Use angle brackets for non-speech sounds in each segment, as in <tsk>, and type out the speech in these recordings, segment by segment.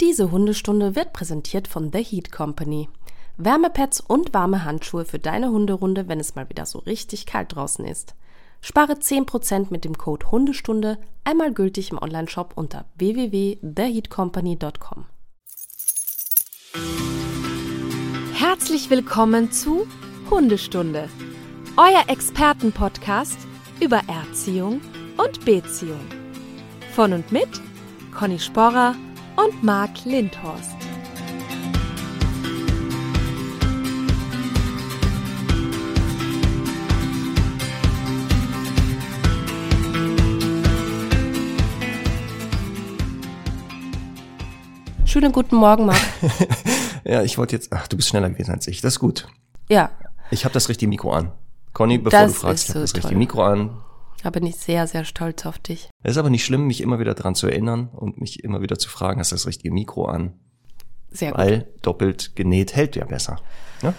Diese Hundestunde wird präsentiert von The Heat Company. Wärmepads und warme Handschuhe für deine Hunderunde, wenn es mal wieder so richtig kalt draußen ist. Spare 10% mit dem Code Hundestunde, einmal gültig im Onlineshop unter www.theheatcompany.com. Herzlich willkommen zu Hundestunde, euer Expertenpodcast über Erziehung und Beziehung. Von und mit Conny Sporrer und Marc Lindhorst. Schönen guten Morgen, Marc. <laughs> ja, ich wollte jetzt. Ach, du bist schneller gewesen als ich. Das ist gut. Ja. Ich habe das richtige Mikro an. Conny, bevor Das du fragst, ist ich habe so das richtige toll. Mikro an. Da bin ich sehr, sehr stolz auf dich. Es ist aber nicht schlimm, mich immer wieder dran zu erinnern und mich immer wieder zu fragen, hast du das richtige Mikro an? Sehr gut. Weil doppelt genäht hält ja besser. Ja?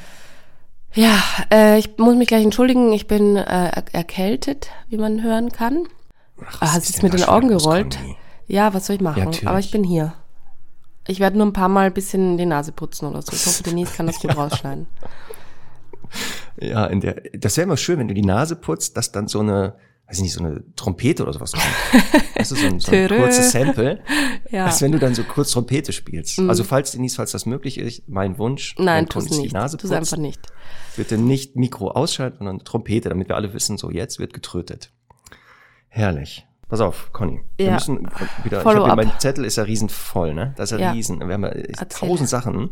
Ja, äh, ich muss mich gleich entschuldigen. Ich bin äh, er- erkältet, wie man hören kann. Ach, Ah, was hast ist jetzt denn mit den Augen gerollt? Ja, was soll ich machen? Ja. Aber ich bin hier. Ich werde nur ein paar Mal ein bisschen die Nase putzen oder so. Ich hoffe, Denise kann das gut <laughs> rausschneiden. Ja, in der, das wäre immer schön, wenn du die Nase putzt, dass dann so eine, weiß ich nicht, so eine Trompete oder sowas. <laughs> Das ist so ein, so ein kurzes Sample. <laughs> Ja. Als wenn du dann so kurz Trompete spielst. Also falls, Denise, falls das möglich ist, mein Wunsch, Nein, Conny sich nicht. die Nase putzt, einfach nicht. bitte nicht Mikro ausschalten, sondern Trompete, damit wir alle wissen, so jetzt wird getrötet. Herrlich. Pass auf, Conny. Wir Ja. müssen wieder, ich hab mein Zettel ist ja riesenvoll, ne? Das ist ja, Ja. riesen. Wir haben ja tausend Sachen.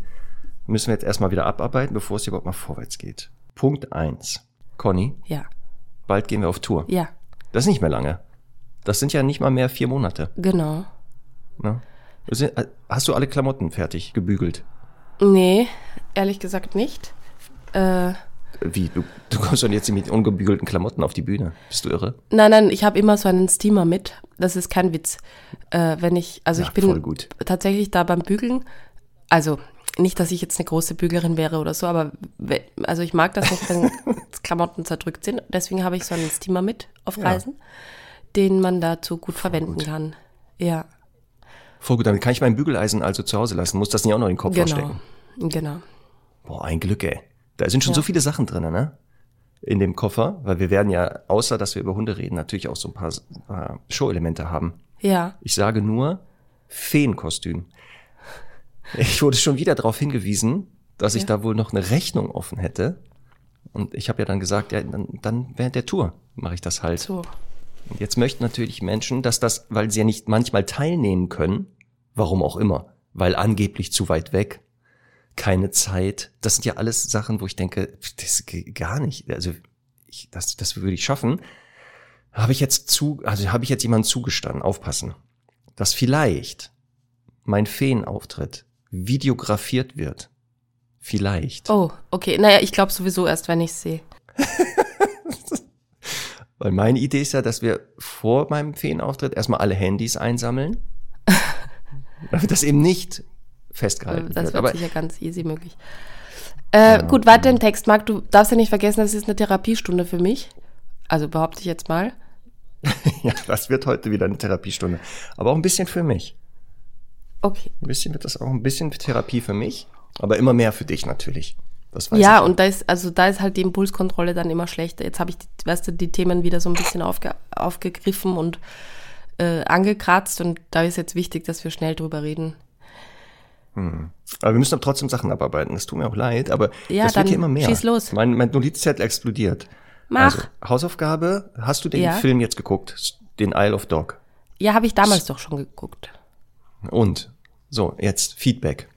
Müssen wir jetzt erstmal wieder abarbeiten, bevor es überhaupt mal vorwärts geht. Punkt eins. Conny, Ja, bald gehen wir auf Tour. ja, Das ist nicht mehr lange. Das sind ja nicht mal mehr vier Monate. genau. Ne? Du sind- Hast du alle Klamotten fertig gebügelt? Nee, ehrlich gesagt nicht. Äh, Wie? Du, du kommst doch jetzt mit ungebügelten Klamotten auf die Bühne. Bist du irre? nein, nein, ich habe immer so einen Steamer mit. Das ist kein Witz. Äh, wenn ich, also Ja, ich bin tatsächlich da beim Bügeln. Also nicht, dass ich jetzt eine große Büglerin wäre oder so, aber also ich mag das nicht, wenn <laughs> Klamotten zerdrückt sind. Deswegen habe ich so einen Steamer mit auf Ja. Reisen, den man dazu gut verwenden kann. Ja, Voll gut, damit kann ich mein Bügeleisen also zu Hause lassen. Muss das nicht auch noch in den Kopf genau. verstecken. Genau. Boah, ein Glück, ey. Da sind schon Ja. so viele Sachen drin, ne? In dem Koffer, weil wir werden ja, außer dass wir über Hunde reden, natürlich auch so ein paar äh, Show-Elemente haben. Ja, Ich sage nur Feenkostüm. Ich wurde schon wieder darauf hingewiesen, dass ich Ja. da wohl noch eine Rechnung offen hätte. Und ich habe ja dann gesagt, ja, dann, dann während der Tour mache ich das halt. so. Und jetzt möchten natürlich Menschen, dass das, weil sie ja nicht manchmal teilnehmen können, warum auch immer, weil angeblich zu weit weg, keine Zeit. Das sind ja alles Sachen, wo ich denke, das geht gar nicht. Also ich, das, das würde ich schaffen. Habe ich jetzt zu, also habe ich jetzt jemanden zugestanden, aufpassen, dass vielleicht mein Feenauftritt videografiert wird. Vielleicht. Oh, okay. Naja, ich glaube sowieso erst, wenn ich sehe. <laughs> Weil meine Idee ist ja, dass wir vor meinem Feenauftritt erstmal alle Handys einsammeln. <laughs> damit das eben nicht festgehalten Das wird. wird Aber sicher ganz easy möglich. Äh, Gut, weiter im Text. Marc, du darfst ja nicht vergessen, das ist eine Therapiestunde für mich. Also behaupte ich jetzt mal. <laughs> ja, das wird heute wieder eine Therapiestunde. Aber auch ein bisschen für mich. Okay. Ein bisschen wird das auch ein bisschen Therapie für mich, aber immer mehr für dich natürlich. Das weiß Ja, ich und da ist, also da ist halt die Impulskontrolle dann immer schlechter. Jetzt habe ich, die, weißt du, die Themen wieder so ein bisschen aufge, aufgegriffen und äh, angekratzt und da ist jetzt wichtig, dass wir schnell drüber reden. Aber wir müssen aber trotzdem Sachen abarbeiten. Das tut mir auch leid, aber Ja, das wird hier immer mehr. schieß los. Mein, mein Notizzettel explodiert. Mach. Also, Hausaufgabe, hast du den Ja. Film jetzt geguckt? Den Isle of Dog? Ja, habe ich damals doch schon geguckt. Und? So, jetzt Feedback.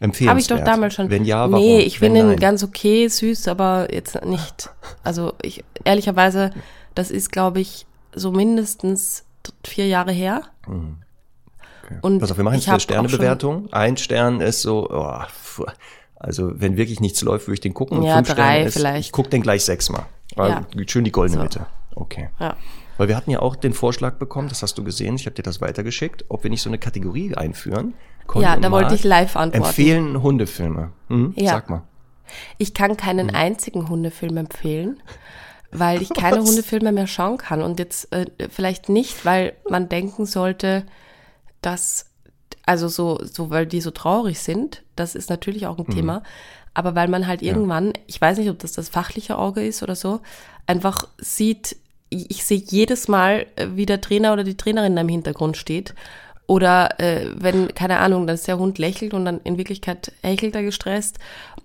Empfehlenswert. Habe ich doch damals schon. Wenn ja, warum? Nee, ich finde ihn ganz okay, süß, aber jetzt nicht. Also ich ehrlicherweise, das ist, glaube ich, so mindestens vier Jahre her. Und Pass auf, wir machen jetzt eine Sternebewertung. Ein Stern ist so, oh, also wenn wirklich nichts läuft, würde ich den gucken. Und Ja, fünf drei Sterne ist, vielleicht. Ich gucke den gleich sechsmal. Ja. Schön die goldene So. Mitte. Okay. Ja. Weil wir hatten ja auch den Vorschlag bekommen, das hast du gesehen, ich habe dir das weitergeschickt, ob wir nicht so eine Kategorie einführen. Ja, da wollte ich live antworten. Empfehlen Hundefilme. Hm? Ja. Sag mal. Ich kann keinen Hm. einzigen Hundefilm empfehlen, weil ich keine Was? Hundefilme mehr schauen kann. Und jetzt äh, vielleicht nicht, weil man denken sollte, dass Also so, so, weil die so traurig sind, das ist natürlich auch ein Mhm. Thema. Aber weil man halt irgendwann, ich weiß nicht, ob das das fachliche Auge ist oder so, einfach sieht, ich, ich sehe jedes Mal, äh, wie der Trainer oder die Trainerin da im Hintergrund steht. Oder äh, wenn, keine Ahnung, dass der Hund lächelt und dann in Wirklichkeit hechelt er gestresst.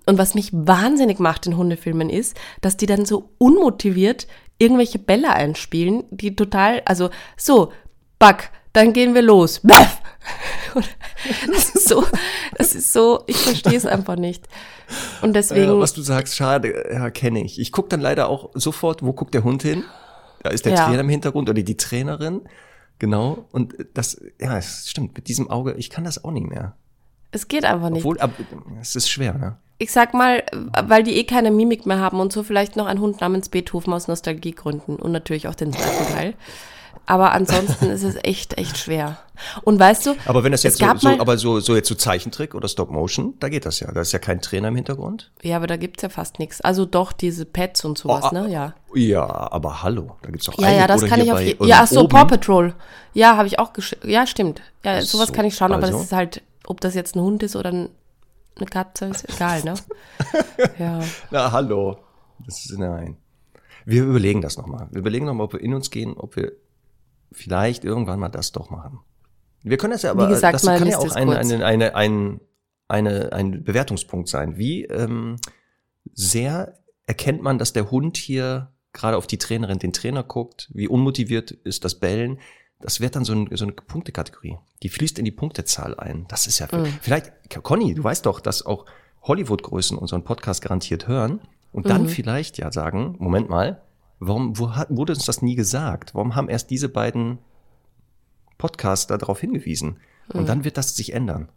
Und was mich wahnsinnig macht in Hundefilmen ist, dass die dann so unmotiviert irgendwelche Bälle einspielen, die total, also so, Back, dann gehen wir los. <laughs> Das ist so, das ist so, ich verstehe es einfach nicht. Und deswegen, Ja, was du sagst, schade, ja, kenne ich. Ich gucke dann leider auch sofort, wo guckt der Hund hin? Da ist der Ja. Trainer im Hintergrund oder die Trainerin. Genau. Und das, ja, es stimmt, mit diesem Auge, ich kann das auch nicht mehr. es geht einfach nicht. Obwohl, ab, es ist schwer, ne? Ich sag mal, weil die eh keine Mimik mehr haben und so vielleicht noch ein Hund namens Beethoven aus Nostalgiegründen und natürlich auch den zweiten Teil. Aber ansonsten ist es echt, echt schwer. Und weißt du, Aber wenn das jetzt so, so, aber so, so jetzt so Zeichentrick oder Stop Motion, da geht das ja. Da ist ja kein Trainer im Hintergrund. ja, aber da gibt's ja fast nichts. Also doch diese Pets und sowas, Oh, ah, ne? Ja. Ja, aber hallo, da gibt's doch Ja, ja, das kann ich auf uns Ja, ach so, oben. Paw Patrol. Ja, habe ich auch gesch Ja, stimmt. Ja, sowas so, kann ich schauen, aber also? das ist halt, ob das jetzt ein Hund ist oder ein, eine Katze, ist egal, ne? <laughs> ja. Na, hallo. Das ist, nein. Wir überlegen das nochmal. Wir überlegen nochmal, ob wir in uns gehen, ob wir vielleicht irgendwann mal das doch machen. Wir können das ja aber, Wie gesagt, das kann ja auch kurz. eine, eine, ein, eine, ein Bewertungspunkt sein. Wie ähm, sehr erkennt man, dass der Hund hier gerade auf die Trainerin, den Trainer guckt? Wie unmotiviert ist das Bellen? Das wird dann so, ein, so eine Punktekategorie. Die fließt in die Punktezahl ein. Das ist ja Mhm. vielleicht, Conny, du weißt doch, dass auch Hollywood-Größen unseren Podcast garantiert hören und dann Mhm. vielleicht ja sagen, Moment mal, warum wo hat, wurde uns das nie gesagt? Warum haben erst diese beiden Podcaster darauf hingewiesen? Mhm. Und dann wird das sich ändern.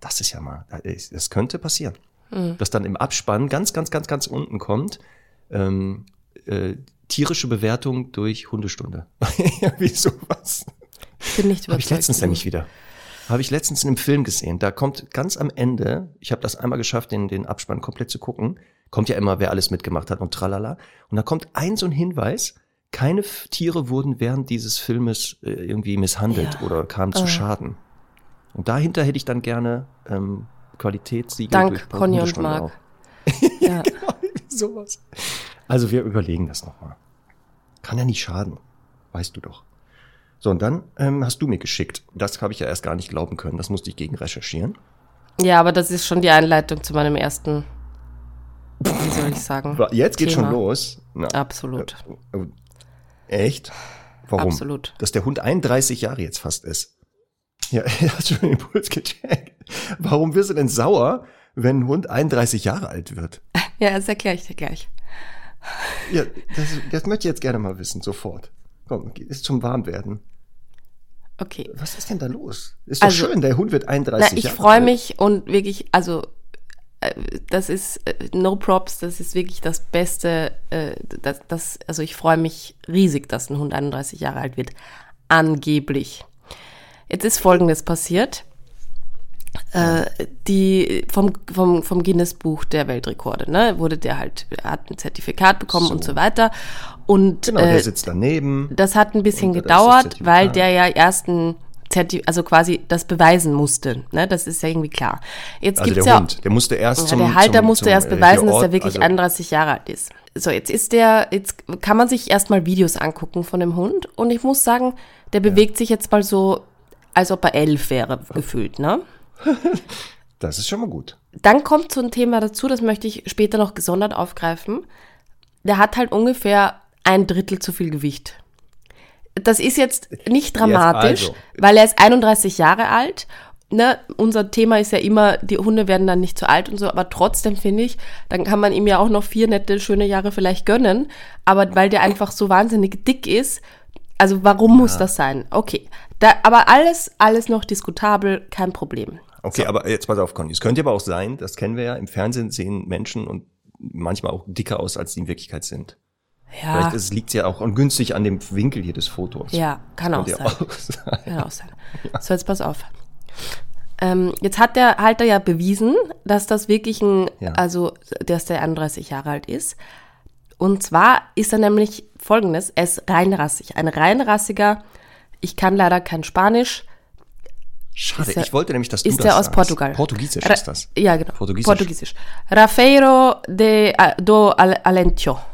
Das ist ja mal, das könnte passieren. Mhm. Dass dann im Abspann ganz, ganz, ganz, ganz unten kommt, ähm, äh, tierische Bewertung durch Hundestunde. ja, <laughs> wie sowas. Ich bin nicht Habe ich letztens nämlich wieder. Habe ich letztens in einem Film gesehen. Da kommt ganz am Ende, ich habe das einmal geschafft, den, den Abspann komplett zu gucken, kommt ja immer, wer alles mitgemacht hat und tralala. Und da kommt ein so ein Hinweis, keine Tiere wurden während dieses Filmes äh, irgendwie misshandelt Ja. oder kamen zu Ah. Schaden. Und dahinter hätte ich dann gerne ähm, Qualitätssiegel Dank, Conny und Marc. Ja. <laughs> <laughs> Sowas. Also wir überlegen das nochmal. Kann ja nicht schaden. Weißt du doch. So, und dann ähm, hast du mir geschickt. Das habe ich ja erst gar nicht glauben können. Das musste ich gegen recherchieren. ja, aber das ist schon die Einleitung zu meinem ersten, wie soll ich sagen? Jetzt geht schon los. Na, Absolut. äh, echt? Warum? Absolut. Dass der Hund 31 Jahre jetzt fast ist. Ja, <laughs> er hat schon den Impuls gecheckt. Warum wirst du denn sauer, wenn ein Hund 31 Jahre alt wird? <laughs> Ja, das erkläre ich dir gleich. Ja, das, das möchte ich jetzt gerne mal wissen, sofort. Komm, ist zum Warmwerden. Okay. Was ist denn da los? Ist doch Also, schön, der Hund wird 31 Na, ich Jahre freue alt. mich und wirklich, also das ist äh, no props, das ist wirklich das Beste. Äh, das, das, also ich freue mich riesig, dass ein Hund 31 Jahre alt wird. Angeblich. Jetzt ist Folgendes passiert. Äh, die vom, vom, vom Guinness Buch der Weltrekorde, ne, wurde der halt, hat ein Zertifikat bekommen und so weiter. Und Genau, äh, der sitzt daneben. das hat ein bisschen gedauert, weil der ja erst ein also quasi das beweisen musste. Ne? Das ist ja irgendwie klar. Jetzt Also gibt's der ja Hund, der musste erst ja, zum der Halter zum, musste zum, erst beweisen, hier dass Ort, er wirklich also, 31 Jahre alt ist. So, jetzt ist der, jetzt kann man sich erstmal Videos angucken von dem Hund und ich muss sagen, der bewegt sich jetzt mal so, als ob er elf wäre, gefühlt, ne? <laughs> Das ist schon mal gut. Dann kommt so ein Thema dazu, das möchte ich später noch gesondert aufgreifen. Der hat halt ungefähr ein Drittel zu viel Gewicht. Das ist jetzt nicht dramatisch, also. weil er ist 31 Jahre alt. Ne, unser Thema ist ja immer, die Hunde werden dann nicht zu alt und so, aber trotzdem finde ich, dann kann man ihm ja auch noch vier nette, schöne Jahre vielleicht gönnen. Aber weil der einfach so wahnsinnig dick ist, also warum muss das sein? Okay, da, aber alles, alles noch diskutabel, kein Problem. Okay, aber jetzt pass auf, Conny. Es könnte aber auch sein, das kennen wir ja, im Fernsehen sehen Menschen und manchmal auch dicker aus, als sie in Wirklichkeit sind. Ja, Vielleicht ist- liegt es ja auch ungünstig an dem Winkel hier des Fotos. ja, kann auch sein. ja auch <laughs> sein. Kann auch sein. So, jetzt pass auf. Ähm, jetzt hat der Halter ja bewiesen, dass das wirklich ein, Ja. also, dass der 31 Jahre alt ist. Und zwar ist er nämlich folgendes, er ist reinrassig. Ein reinrassiger, ich kann leider kein Spanisch, Schade, Ist der- ich wollte nämlich, dass du ist das der aus sagst. Portugal. Portugiesisch Ra- ist das. Ja, genau. Portugiesisch. Portugiesisch. Rafeiro de ah, do Al- Alentio. <laughs>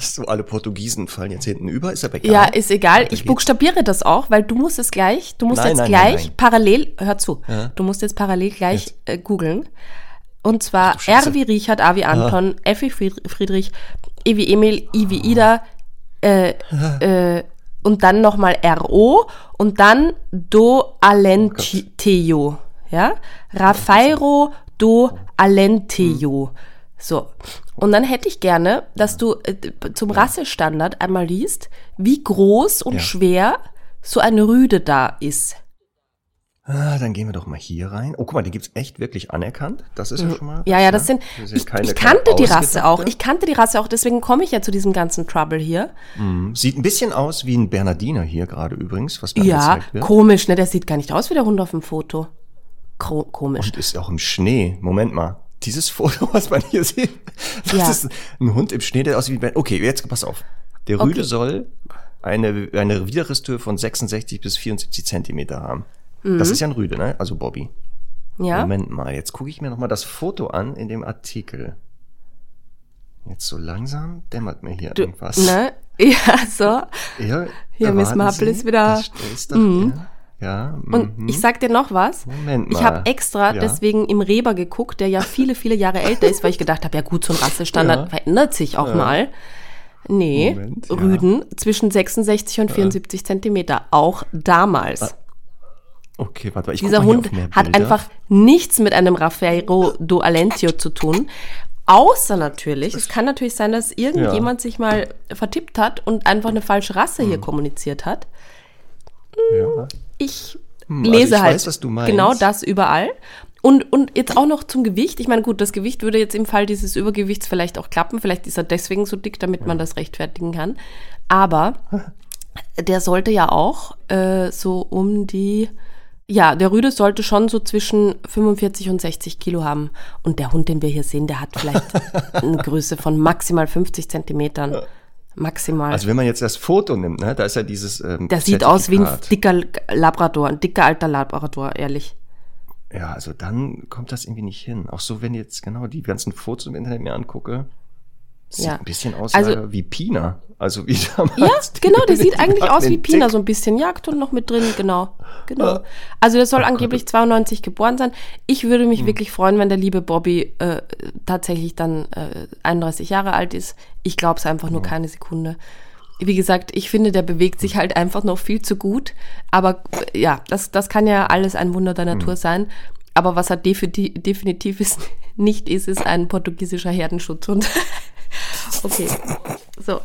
So, alle Portugiesen fallen jetzt hinten über, ist aber egal. Ja, ist egal. Weiter Ich geht's. buchstabiere das auch, weil du musst es gleich, du musst Nein, jetzt nein, gleich nein, parallel, hör zu, du musst jetzt parallel gleich Jetzt. äh, googeln. Und zwar Scheiße. R wie Richard, A wie Anton, F wie Fried- Friedrich, E wie Emil, I wie Ida, äh, <laughs> äh, und dann nochmal RO und dann Do Alenteo. Ja? Rafairo do Alenteo. So. Und dann hätte ich gerne, dass du äh, zum Rassestandard einmal liest, wie groß und Ja. schwer so eine Rüde da ist. Ah, dann gehen wir doch mal hier rein. Oh, guck mal, die gibt's echt wirklich anerkannt. Das ist ja schon mal. Mhm. Ja, ja, ne? das sind. ist ja Ich, keine- ich kannte die Rasse auch. Ich kannte die Rasse auch, deswegen komme ich ja zu diesem ganzen Trouble hier. Sieht ein bisschen aus wie ein Bernardiner hier gerade übrigens, was mir Ja, wird. komisch, ne? Der sieht gar nicht aus wie der Hund auf dem Foto. Ko komisch. Und ist auch im Schnee. Moment mal. Dieses <laughs> Foto, was man hier sieht, das Ja. ist ein Hund im Schnee, der aussieht wie ein Okay, jetzt pass auf. Der Rüde Okay. soll eine, eine Widerrisshöhe von 66 bis 74 Zentimeter haben. Mhm. Das ist ja ein Rüde, ne? Also Bobby. ja. Moment mal, jetzt gucke ich mir noch mal das Foto an in dem Artikel. Jetzt so langsam dämmert mir hier Du, irgendwas. ne? <laughs> Ja, so. Ja, Hier, Miss Marple ist wieder- Das ist doch, ja. Ja Und mhm. ich sag dir noch was. Moment Ich mal. habe extra Ja. deswegen im Reber geguckt, der ja viele, viele Jahre älter ist, weil ich gedacht habe, ja gut, so ein Rassestandard Ja. verändert sich auch mal. Nee, Moment, ja. Rüden zwischen 66 und 74 Zentimeter, auch damals. Okay, warte ich Dieser Hund hat einfach nichts mit einem Raffaello do Alentio zu tun. Außer natürlich, es kann natürlich sein, dass irgendjemand sich mal vertippt hat und einfach eine falsche Rasse Mhm. hier kommuniziert hat. Ja. Ich Hm, also lese ich halt weiß, was du meinst. genau das überall. Und, und jetzt auch noch zum Gewicht. Ich meine, gut, das Gewicht würde jetzt im Fall dieses Übergewichts vielleicht auch klappen. Vielleicht ist er deswegen so dick, damit man das rechtfertigen kann. Aber <laughs> der sollte ja auch äh, so um die, ja, der Rüde sollte schon so zwischen 45 und 60 Kilo haben. Und der Hund, den wir hier sehen, der hat vielleicht <laughs> eine Größe von maximal 50 Zentimetern. Maximal. Also wenn man jetzt das Foto nimmt, ne, da ist ja dieses ähm, der sieht aus wie ein dicker Labrador, ein dicker alter Labrador, ehrlich. Ja, also dann kommt das irgendwie nicht hin. Auch so, wenn jetzt genau die ganzen Fotos im Internet mir angucke, sieht Ja. ein bisschen aus Also- wie Pina. Also wie <laughs> damals. Ja, genau, der sieht eigentlich aus wie Pina, so ein bisschen Jagdhund noch mit drin, genau. Genau. Ja. Also der soll Oh angeblich 92 geboren sein. Ich würde mich wirklich freuen, wenn der liebe Bobby äh, tatsächlich dann äh, 31 Jahre alt ist. Ich glaube es einfach nur keine Sekunde. Wie gesagt, ich finde, der bewegt sich halt einfach noch viel zu gut. Aber äh, ja, das, das kann ja alles ein Wunder der Natur sein. Aber was er defi definitiv ist, <laughs> nicht ist, ist ein portugiesischer Herdenschutzhund. <laughs> okay. So.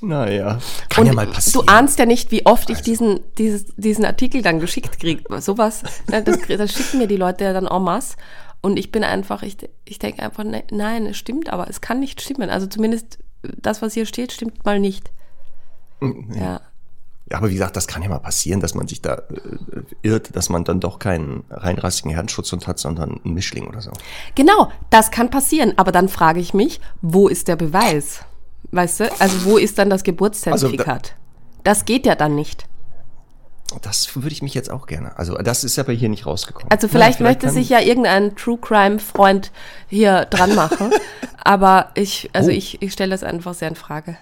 Naja, kann ja mal passieren. Du ahnst ja nicht, wie oft ich diesen, dieses, diesen Artikel dann geschickt kriege. Sowas, ne, das, das schicken mir die Leute ja dann en masse. Und ich bin einfach, ich, ich denke einfach, ne, nein, es stimmt, aber es kann nicht stimmen. Also zumindest das, was hier steht, stimmt mal nicht. Ja. Ja, aber wie gesagt, das kann ja mal passieren, dass man sich da äh, irrt, dass man dann doch keinen reinrassigen Herdenschutzhund hat, sondern einen Mischling oder so. Genau, das kann passieren. Aber dann frage ich mich, wo ist der Beweis? Weißt du? Also wo ist dann das Geburtszertifikat? das geht ja dann nicht. Das würde ich mich jetzt auch gerne. Also das ist aber hier nicht rausgekommen. Also vielleicht, Na, möchte kann- sich ja irgendein True Crime Freund hier dran machen. <laughs> aber ich, also Oh. ich, ich stelle das einfach sehr in Frage.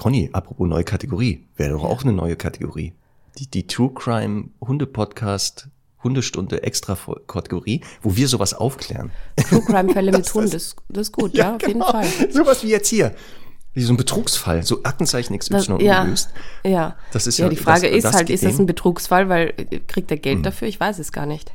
Conny, apropos neue Kategorie, wäre doch auch eine neue Kategorie. Die, die True Crime Hunde Podcast Hundestunde extra Kategorie, wo wir sowas aufklären. True Crime <laughs> Fälle mit Hund, das, das ist gut, ja, auf jeden Fall. genau. <laughs> Sowas wie jetzt hier. Wie so ein Betrugsfall, so Aktenzeichen XY Das, ja, ungelöst. ja. Das ist ja, ja- die Frage das- ist das halt, ist das ein Betrugsfall, weil äh, kriegt er Geld Hm. dafür? Ich weiß es gar nicht.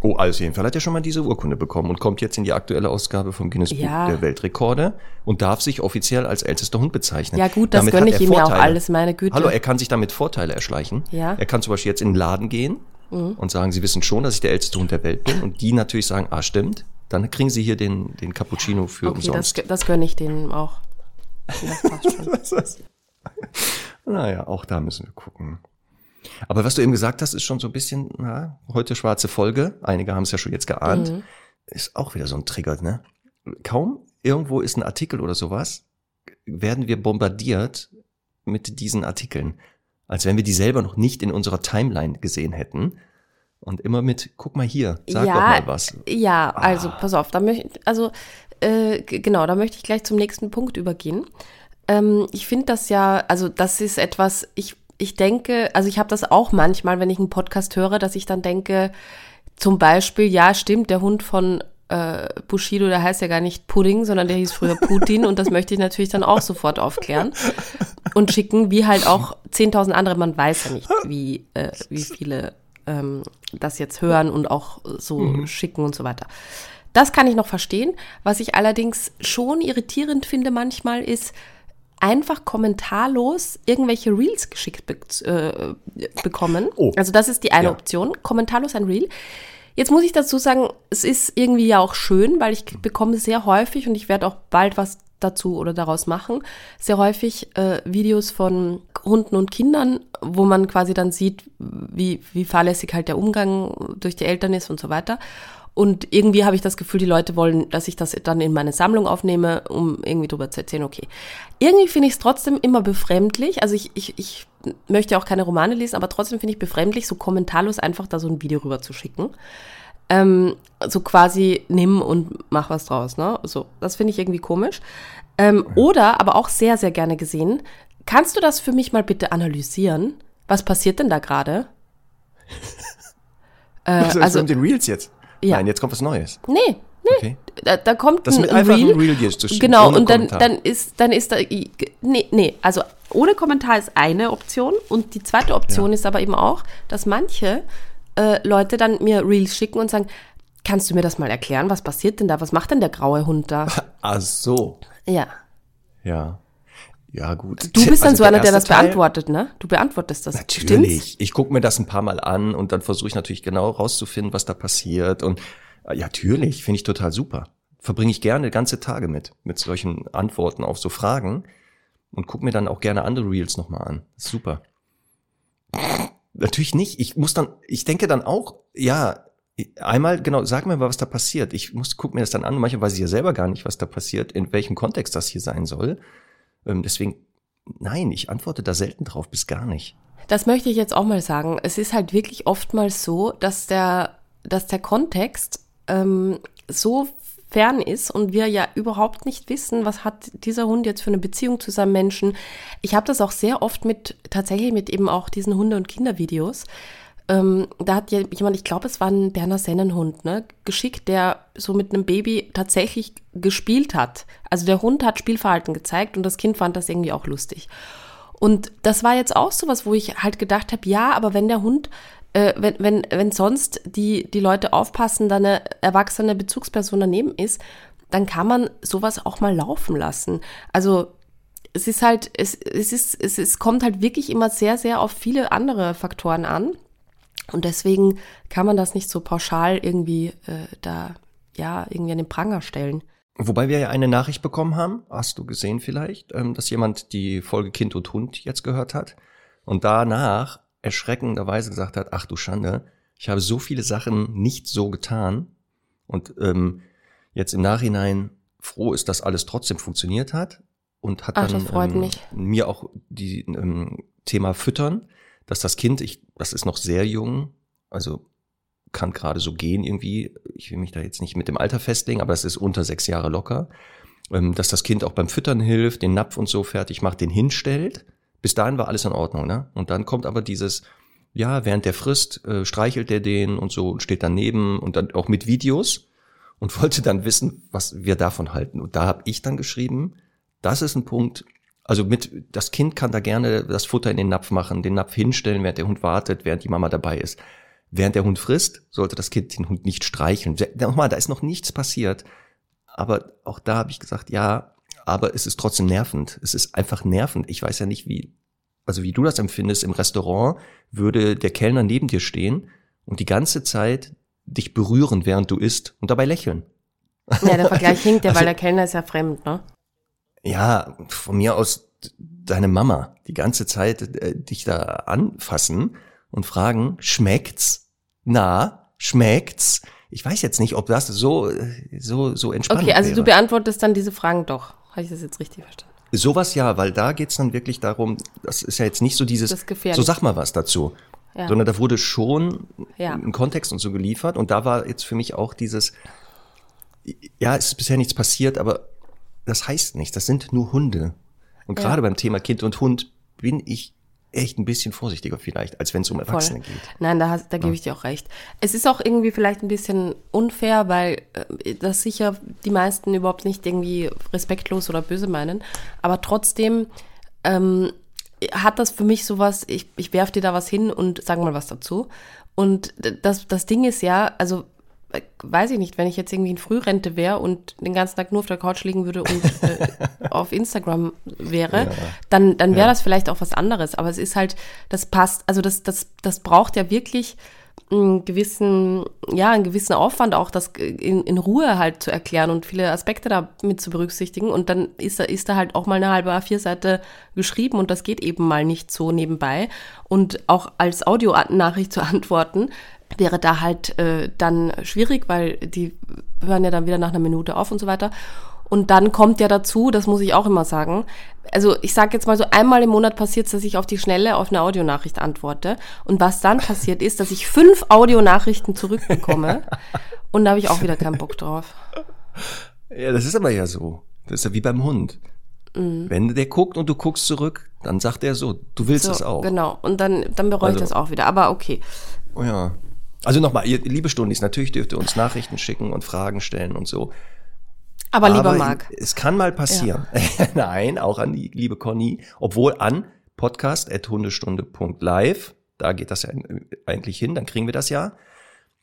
Oh, also jeden Fall hat er schon mal diese Urkunde bekommen und kommt jetzt in die aktuelle Ausgabe vom Guinness Buch Ja. der Weltrekorde und darf sich offiziell als ältester Hund bezeichnen. Ja gut, das Damit gönne ich ihm ja auch alles, meine Güte. Hallo, er kann sich damit Vorteile erschleichen. Ja. Mhm. Er kann zum Beispiel jetzt in den Laden gehen und sagen, sie wissen schon, dass ich der älteste Hund der Welt bin und die natürlich sagen, ah stimmt, dann kriegen sie hier den, den Cappuccino für okay, das, umsonst. das gönne ich denen auch. Das passt schon. <laughs> <laughs> Naja, auch da müssen wir gucken. Aber was du eben gesagt hast, ist schon so ein bisschen, na, heute schwarze Folge. Einige haben es ja schon jetzt geahnt. Mhm. Ist auch wieder so ein Trigger, ne? Kaum irgendwo ist ein Artikel oder sowas, werden wir bombardiert mit diesen Artikeln. Als wenn wir die selber noch nicht in unserer Timeline gesehen hätten. Und immer mit, guck mal hier, sag ja, doch mal was. Ja, also pass auf, da möchte also äh, genau, da möchte ich gleich zum nächsten Punkt übergehen. Ähm, ich finde das ja, also das ist etwas, ich, ich denke, also ich habe das auch manchmal, wenn ich einen Podcast höre, dass ich dann denke, zum Beispiel, ja, stimmt, der Hund von äh, Bushido, der heißt ja gar nicht Pudding, sondern der hieß früher Putin und das möchte ich natürlich dann auch sofort aufklären und schicken, wie halt auch 10.000 andere, man weiß ja nicht, wie, äh, wie viele ähm, das jetzt hören und auch so mhm. schicken und so weiter. Das kann ich noch verstehen. Was ich allerdings schon irritierend finde manchmal ist, einfach kommentarlos irgendwelche Reels geschickt be äh, bekommen. Oh. Also das ist die eine ja. Option, kommentarlos ein Reel. Jetzt muss ich dazu sagen, es ist irgendwie ja auch schön, weil ich bekomme sehr häufig und ich werde auch bald was dazu oder daraus machen, sehr häufig äh, Videos von Hunden und Kindern, wo man quasi dann sieht, wie, wie fahrlässig halt der Umgang durch die Eltern ist und so weiter. Und irgendwie habe ich das Gefühl, die Leute wollen, dass ich das dann in meine Sammlung aufnehme, um irgendwie drüber zu erzählen, okay. Irgendwie finde ich es trotzdem immer befremdlich. Also ich, ich, ich möchte auch keine Romane lesen, aber trotzdem finde ich befremdlich, so kommentarlos einfach da so ein Video rüber zu schicken. Ähm, so quasi nimm und mach was draus, ne? So, das finde ich irgendwie komisch. Ähm, oder, aber auch sehr, sehr gerne gesehen, kannst du das für mich mal bitte analysieren? Was passiert denn da gerade? <laughs> äh, also, also mit den Reels jetzt? Ja. Nein, jetzt kommt was Neues. Nee, nee. Okay. Da, da kommt das ein, mit einfach Reel. Ein Reel hier zu Genau, und dann, dann ist, dann ist da, nee, nee, also ohne Kommentar ist eine Option und die zweite Option ja. ist aber eben auch, dass manche äh, Leute dann mir Reels schicken und sagen, kannst du mir das mal erklären, was passiert denn da, was macht denn der graue Hund da? <laughs> Ach so. Ja. Ja. Ja, gut. Du bist dann also so einer, der das Teil, beantwortet, ne? Du beantwortest das. Natürlich. Stimmt's? Ich gucke mir das ein paar Mal an und dann versuche ich natürlich genau rauszufinden, was da passiert. Und äh, ja, natürlich, finde ich total super. Verbringe ich gerne ganze Tage mit, mit solchen Antworten auf so Fragen und gucke mir dann auch gerne andere Reels nochmal an. Super. Natürlich nicht. Ich muss dann, ich denke dann auch, ja, einmal, genau, sag mir mal, was da passiert. Ich muss, guck mir das dann an. Manchmal weiß ich ja selber gar nicht, was da passiert, in welchem Kontext das hier sein soll. Ähm, deswegen, nein, ich antworte da selten drauf, bis gar nicht. Das möchte ich jetzt auch mal sagen. Es ist halt wirklich oftmals so, dass der, dass der Kontext ähm, so fern ist und wir ja überhaupt nicht wissen, was hat dieser Hund jetzt für eine Beziehung zu seinem Menschen. Ich habe das auch sehr oft mit, tatsächlich mit eben auch diesen Hunde- und Kindervideos, ähm, da hat jemand, ich glaube, es war ein Berner Sennenhund, ne, geschickt, der so mit einem Baby tatsächlich gespielt hat. Also der Hund hat Spielverhalten gezeigt und das Kind fand das irgendwie auch lustig. Und das war jetzt auch so was, wo ich halt gedacht habe, ja, aber wenn der Hund, äh, wenn, wenn, wenn sonst die, die Leute aufpassen, da eine erwachsene Bezugsperson daneben ist, dann kann man sowas auch mal laufen lassen. Also es ist halt, es, es ist, es, es kommt halt wirklich immer sehr, sehr auf viele andere Faktoren an. Und deswegen kann man das nicht so pauschal irgendwie äh, da, ja, irgendwie an den Pranger stellen. Wobei wir ja eine Nachricht bekommen haben, hast du gesehen vielleicht, ähm, dass jemand die Folge Kind und Hund jetzt gehört hat und danach erschreckenderweise gesagt hat, ach du Schande, ich habe so viele Sachen nicht so getan und ähm, jetzt im Nachhinein froh ist, dass alles trotzdem funktioniert hat und hat ach, dann ähm, mir auch die ähm, Thema Füttern dass das Kind, ich, das ist noch sehr jung, also kann gerade so gehen irgendwie. Ich will mich da jetzt nicht mit dem Alter festlegen, aber es ist unter sechs Jahre locker. Ähm, dass das Kind auch beim Füttern hilft, den Napf und so fertig macht, den hinstellt. Bis dahin war alles in Ordnung, ne? Und dann kommt aber dieses, ja, während der frisst, äh, streichelt der den und so und steht daneben und dann auch mit Videos und <laughs> wollte dann wissen, was wir davon halten. Und da habe ich dann geschrieben, das ist ein Punkt, also mit, das Kind kann da gerne das Futter in den Napf machen, den Napf hinstellen, während der Hund wartet, während die Mama dabei ist. Während der Hund frisst, sollte das Kind den Hund nicht streicheln. Nochmal, da ist noch nichts passiert. Aber auch da habe ich gesagt, ja, aber es ist trotzdem nervend. Es ist einfach nervend. Ich weiß ja nicht, wie, also wie du das empfindest. Im Restaurant würde der Kellner neben dir stehen und die ganze Zeit dich berühren, während du isst und dabei lächeln. Ja, der Vergleich hinkt ja, also, weil der Kellner ist ja fremd, ne? Ja, von mir aus deine Mama die ganze Zeit äh, dich da anfassen und fragen, schmeckt's? Na, schmeckt's? Ich weiß jetzt nicht, ob das so, so, so entspannt Okay, also wäre. du beantwortest dann diese Fragen doch. Habe ich das jetzt richtig verstanden? Sowas ja, weil da geht's dann wirklich darum, das ist ja jetzt nicht so dieses, so sag mal was dazu, Ja. sondern da wurde schon Ja. ein Kontext und so geliefert und da war jetzt für mich auch dieses, ja, es ist bisher nichts passiert, aber das heißt nichts, das sind nur Hunde. Und Ja. gerade beim Thema Kind und Hund bin ich echt ein bisschen vorsichtiger vielleicht, als wenn es um Erwachsene geht. Nein, da, hast, da gebe ich dir auch recht. Es ist auch irgendwie vielleicht ein bisschen unfair, weil äh, das sicher die meisten überhaupt nicht irgendwie respektlos oder böse meinen. Aber trotzdem ähm, hat das für mich sowas, ich, ich werf dir da was hin und sag mal was dazu. Und das, das Ding ist ja, also weiß ich nicht, wenn ich jetzt irgendwie in Frührente wäre und den ganzen Tag nur auf der Couch liegen würde und äh, <laughs> auf Instagram wäre, Ja. dann, dann wäre Ja. das vielleicht auch was anderes. Aber es ist halt, das passt, also das, das, das braucht ja wirklich einen gewissen, ja, einen gewissen Aufwand auch, das in, in Ruhe halt zu erklären und viele Aspekte da mit zu berücksichtigen. Und dann ist da, ist da halt auch mal eine halbe A4-Seite geschrieben und das geht eben mal nicht so nebenbei. Und auch als Audionachricht zu <laughs> antworten, wäre da halt äh, dann schwierig, weil die hören ja dann wieder nach einer Minute auf und so weiter. Und dann kommt ja dazu, das muss ich auch immer sagen, also ich sage jetzt mal so, einmal im Monat passiert dass ich auf die Schnelle auf eine Audionachricht antworte. Und was dann passiert ist, dass ich fünf Audionachrichten zurückbekomme. <laughs> und da habe ich auch wieder keinen Bock drauf. Ja, das ist aber ja so. Das ist ja wie beim Hund. Mhm. Wenn der guckt und du guckst zurück, dann sagt er so, du willst So, es auch. Genau. Und dann, dann bereue ich Also- das auch wieder. Aber okay. Oh ja. Also nochmal, ihr liebe Stundis, natürlich dürft ihr uns Nachrichten schicken und Fragen stellen und so. Aber lieber Aber Marc. Es kann mal passieren. <laughs> Nein, auch an die liebe Conny. Obwohl an podcast.hundestunde.live, da geht das ja eigentlich hin, dann kriegen wir das ja.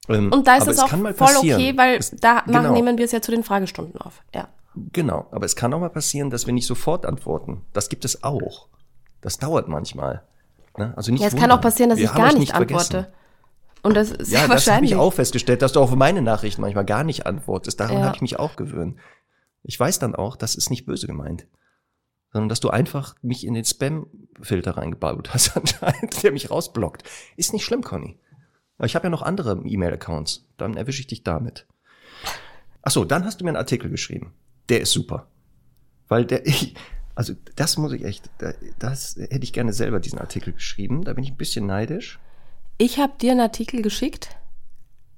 Ähm, Und da ist es auch kann voll passieren. okay, weil Es- da machen, genau. nehmen wir es ja zu den Fragestunden auf. Ja. Genau, aber es kann auch mal passieren, dass wir nicht sofort antworten. Das gibt es auch. Das dauert manchmal. Ne? Also nicht Ja, es kann wundern. auch passieren, dass Wir ich gar euch nicht antworte. vergessen. Und das ist Ja, ja, das habe ich auch festgestellt, dass du auf meine Nachrichten manchmal gar nicht antwortest. Daran Ja. habe ich mich auch gewöhnt. Ich weiß dann auch, das ist nicht böse gemeint. Sondern dass du einfach mich in den Spam-Filter reingebaut hast <laughs> anscheinend, der mich rausblockt. Ist nicht schlimm, Conny. Aber ich habe ja noch andere E-Mail-Accounts. Dann erwische ich dich damit. Ach so, dann hast du mir einen Artikel geschrieben. Der ist super. Weil der, <laughs> ich, also das muss ich echt, da- das hätte ich gerne selber diesen Artikel geschrieben. Da bin ich ein bisschen neidisch. Ich habe dir einen Artikel geschickt.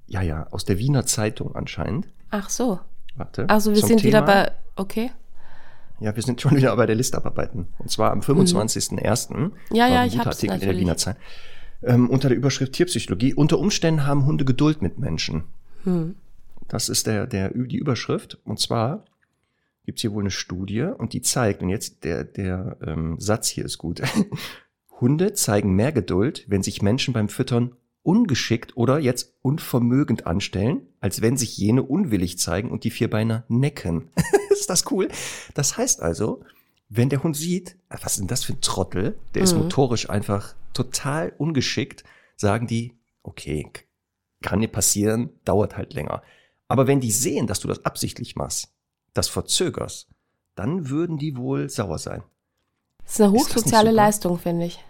Ja, ja, aus der Wiener Zeitung anscheinend. Ach so. Warte. Also wir sind wieder Thema- bei. Okay. Ja, wir sind <laughs> schon wieder bei der Liste abarbeiten. Und zwar am 25.01. Mhm. Ja, ja, ein ich hab's Artikel in der. Wiener Zeit. Ähm, unter der Überschrift Tierpsychologie. Unter Umständen haben Hunde Geduld mit Menschen. Hm. Das ist der, der, die Überschrift. Und zwar gibt's hier wohl eine Studie und die zeigt, und jetzt der, der ähm, Satz hier ist gut. <laughs> Hunde zeigen mehr Geduld, wenn sich Menschen beim Füttern ungeschickt oder jetzt unvermögend anstellen, als wenn sich jene unwillig zeigen und die Vierbeiner necken. <laughs> ist das cool? Das heißt also, wenn der Hund sieht, ah, was ist denn das für ein Trottel, der ist Mhm. motorisch einfach total ungeschickt, sagen die, okay, kann dir passieren, dauert halt länger. Aber wenn die sehen, dass du das absichtlich machst, das verzögerst, dann würden die wohl sauer sein. Das ist eine hochsoziale? Leistung, finde ich.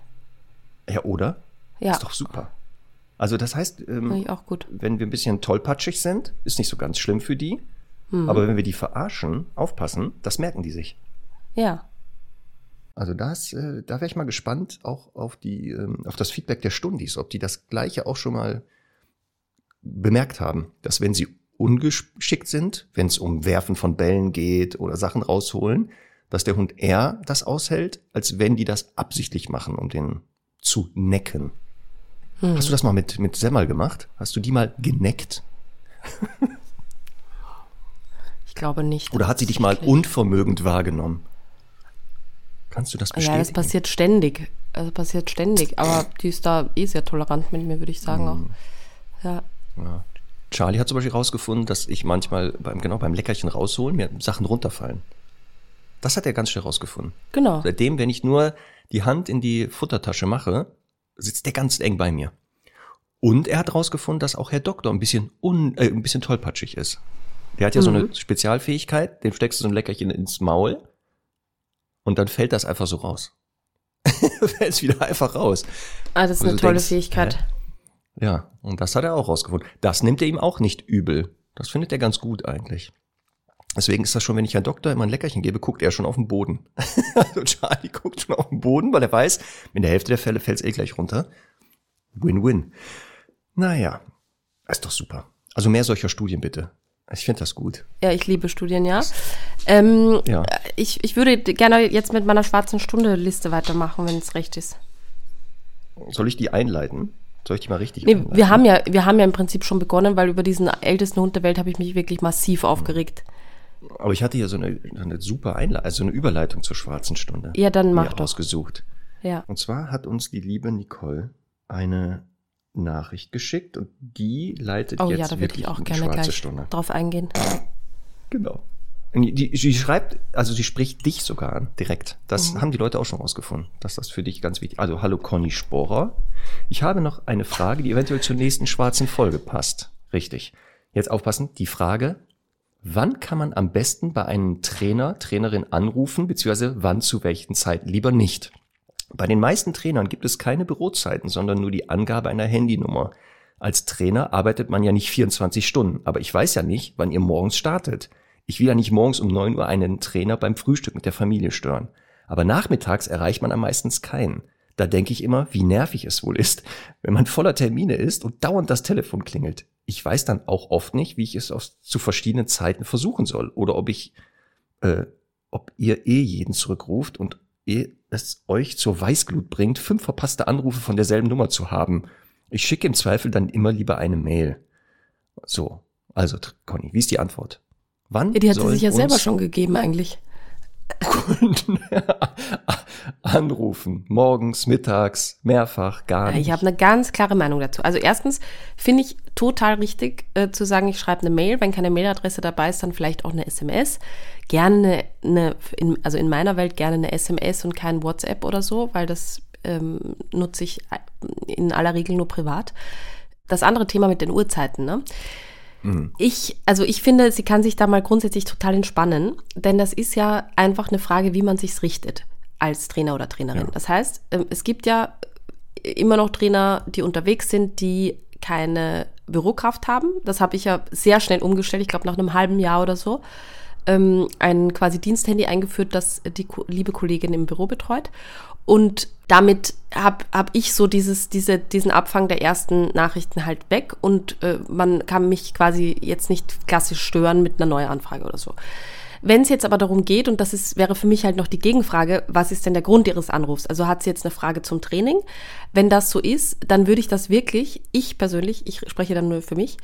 Ja, oder? Ja, Ist doch super. Also das heißt, ähm, ich auch gut. wenn wir ein bisschen tollpatschig sind, ist nicht so ganz schlimm für die. Hm. Aber wenn wir die verarschen, aufpassen, das merken die sich. Ja. Also das, äh, da wäre ich mal gespannt, auch auf die, ähm, auf das Feedback der Stundis, ob die das Gleiche auch schon mal bemerkt haben, dass wenn sie ungeschickt sind, wenn es um Werfen von Bällen geht oder Sachen rausholen, dass der Hund eher das aushält, als wenn die das absichtlich machen, um den zu necken. Hm. Hast du das mal mit, mit Semmel gemacht? Hast du die mal geneckt? Ich glaube nicht. Oder hat sie dich mal unvermögend wahrgenommen? Kannst du das bestätigen? Ja, das passiert ständig. Also passiert ständig. Aber <tsk> die ist da eh sehr tolerant mit mir, würde ich sagen Hm. auch. Ja. Ja. Charlie hat zum Beispiel rausgefunden, dass ich manchmal beim, genau beim Leckerchen rausholen mir Sachen runterfallen. Das hat er ganz schnell rausgefunden. Genau. Seitdem, wenn ich nur die Hand in die Futtertasche mache, sitzt der ganz eng bei mir. Und er hat rausgefunden, dass auch Herr Doktor ein bisschen, un, äh, ein bisschen tollpatschig ist. Der hat ja so eine Spezialfähigkeit, dem steckst du so ein Leckerchen ins Maul und dann fällt das einfach so raus. <laughs> fällt es wieder einfach raus. Ah, das ist eine tolle denkst, Fähigkeit. hä? Ja, und das hat er auch rausgefunden. Das nimmt er ihm auch nicht übel. Das findet er ganz gut eigentlich. Deswegen ist das schon, wenn ich Herrn Doktor immer ein Leckerchen gebe, guckt er schon auf den Boden. <laughs> also Charlie guckt schon auf den Boden, weil er weiß, in der Hälfte der Fälle fällt es eh gleich runter. Win-win. Naja, ist doch super. Also mehr solcher Studien bitte. Ich finde das gut. Ja, ich liebe Studien, ja. Ähm, Ja. Ich, ich würde gerne jetzt mit meiner schwarzen Stunde-Liste weitermachen, wenn es recht ist. Soll ich die einleiten? Soll ich die mal richtig Nee, einleiten? wir haben ja, wir haben ja im Prinzip schon begonnen, weil über diesen ältesten Hund der Welt habe ich mich wirklich massiv aufgeregt. Aber ich hatte hier so eine, so eine super Einleitung, also eine Überleitung zur schwarzen Stunde. Ja, dann mach doch. ausgesucht. Ja. Und zwar hat uns die liebe Nicole eine Nachricht geschickt und die leitet Oh jetzt ja, da würde wirklich ich auch gerne schwarze gleich Stunde. drauf eingehen. Genau. Die, die, sie schreibt, also sie spricht dich sogar an, direkt. Das Mhm. haben die Leute auch schon rausgefunden, dass das für dich ganz wichtig Also, hallo Conny Sporer. Ich habe noch eine Frage, die eventuell zur nächsten schwarzen Folge passt. Richtig. Jetzt aufpassen, die Frage, wann kann man am besten bei einem Trainer, Trainerin anrufen, beziehungsweise wann zu welchen Zeit lieber nicht? Bei den meisten Trainern gibt es keine Bürozeiten, sondern nur die Angabe einer Handynummer. Als Trainer arbeitet man ja nicht 24 Stunden, aber ich weiß ja nicht, wann ihr morgens startet. Ich will ja nicht morgens um 9 Uhr einen Trainer beim Frühstück mit der Familie stören. Aber nachmittags erreicht man am meistens keinen. Da denke ich immer, wie nervig es wohl ist, wenn man voller Termine ist und dauernd das Telefon klingelt. Ich weiß dann auch oft nicht, wie ich es aus, zu verschiedenen Zeiten versuchen soll oder ob ich, äh, ob ihr eh jeden zurückruft und eh es euch zur Weißglut bringt, fünf verpasste Anrufe von derselben Nummer zu haben. Ich schicke im Zweifel dann immer lieber eine Mail. So, also Conny, wie ist die Antwort? Wann Ja, die hat sie sich ja selber schon gegeben eigentlich. Kunden <laughs> anrufen? Morgens, mittags, mehrfach, gar nicht. Ich habe eine ganz klare Meinung dazu. Also erstens finde ich total richtig äh, zu sagen, ich schreibe eine Mail. Wenn keine Mailadresse dabei ist, dann vielleicht auch eine SMS. Gerne eine, in, also in meiner Welt gerne eine SMS und kein WhatsApp oder so, weil das ähm, nutze ich in aller Regel nur privat. Das andere Thema mit den Uhrzeiten, ne? Ich, also ich finde, sie kann sich da mal grundsätzlich total entspannen, denn das ist ja einfach eine Frage, wie man sich's richtet als Trainer oder Trainerin. Ja. Das heißt, ähm, es gibt ja immer noch Trainer, die unterwegs sind, die keine Bürokraft haben. Das habe ich ja sehr schnell umgestellt, ich glaube nach einem halben Jahr oder so, ähm, ein quasi Diensthandy eingeführt, das die liebe Kollegin im Büro betreut. Und damit habe hab ich so dieses, diese, diesen Abfang der ersten Nachrichten halt weg und äh, man kann mich quasi jetzt nicht klassisch stören mit einer Neuanfrage oder so. Wenn es jetzt aber darum geht, und das ist, wäre für mich halt noch die Gegenfrage, was ist denn der Grund Ihres Anrufs? Also hat sie jetzt eine Frage zum Training? Wenn das so ist, dann würde ich das wirklich, ich persönlich, ich spreche dann nur für mich,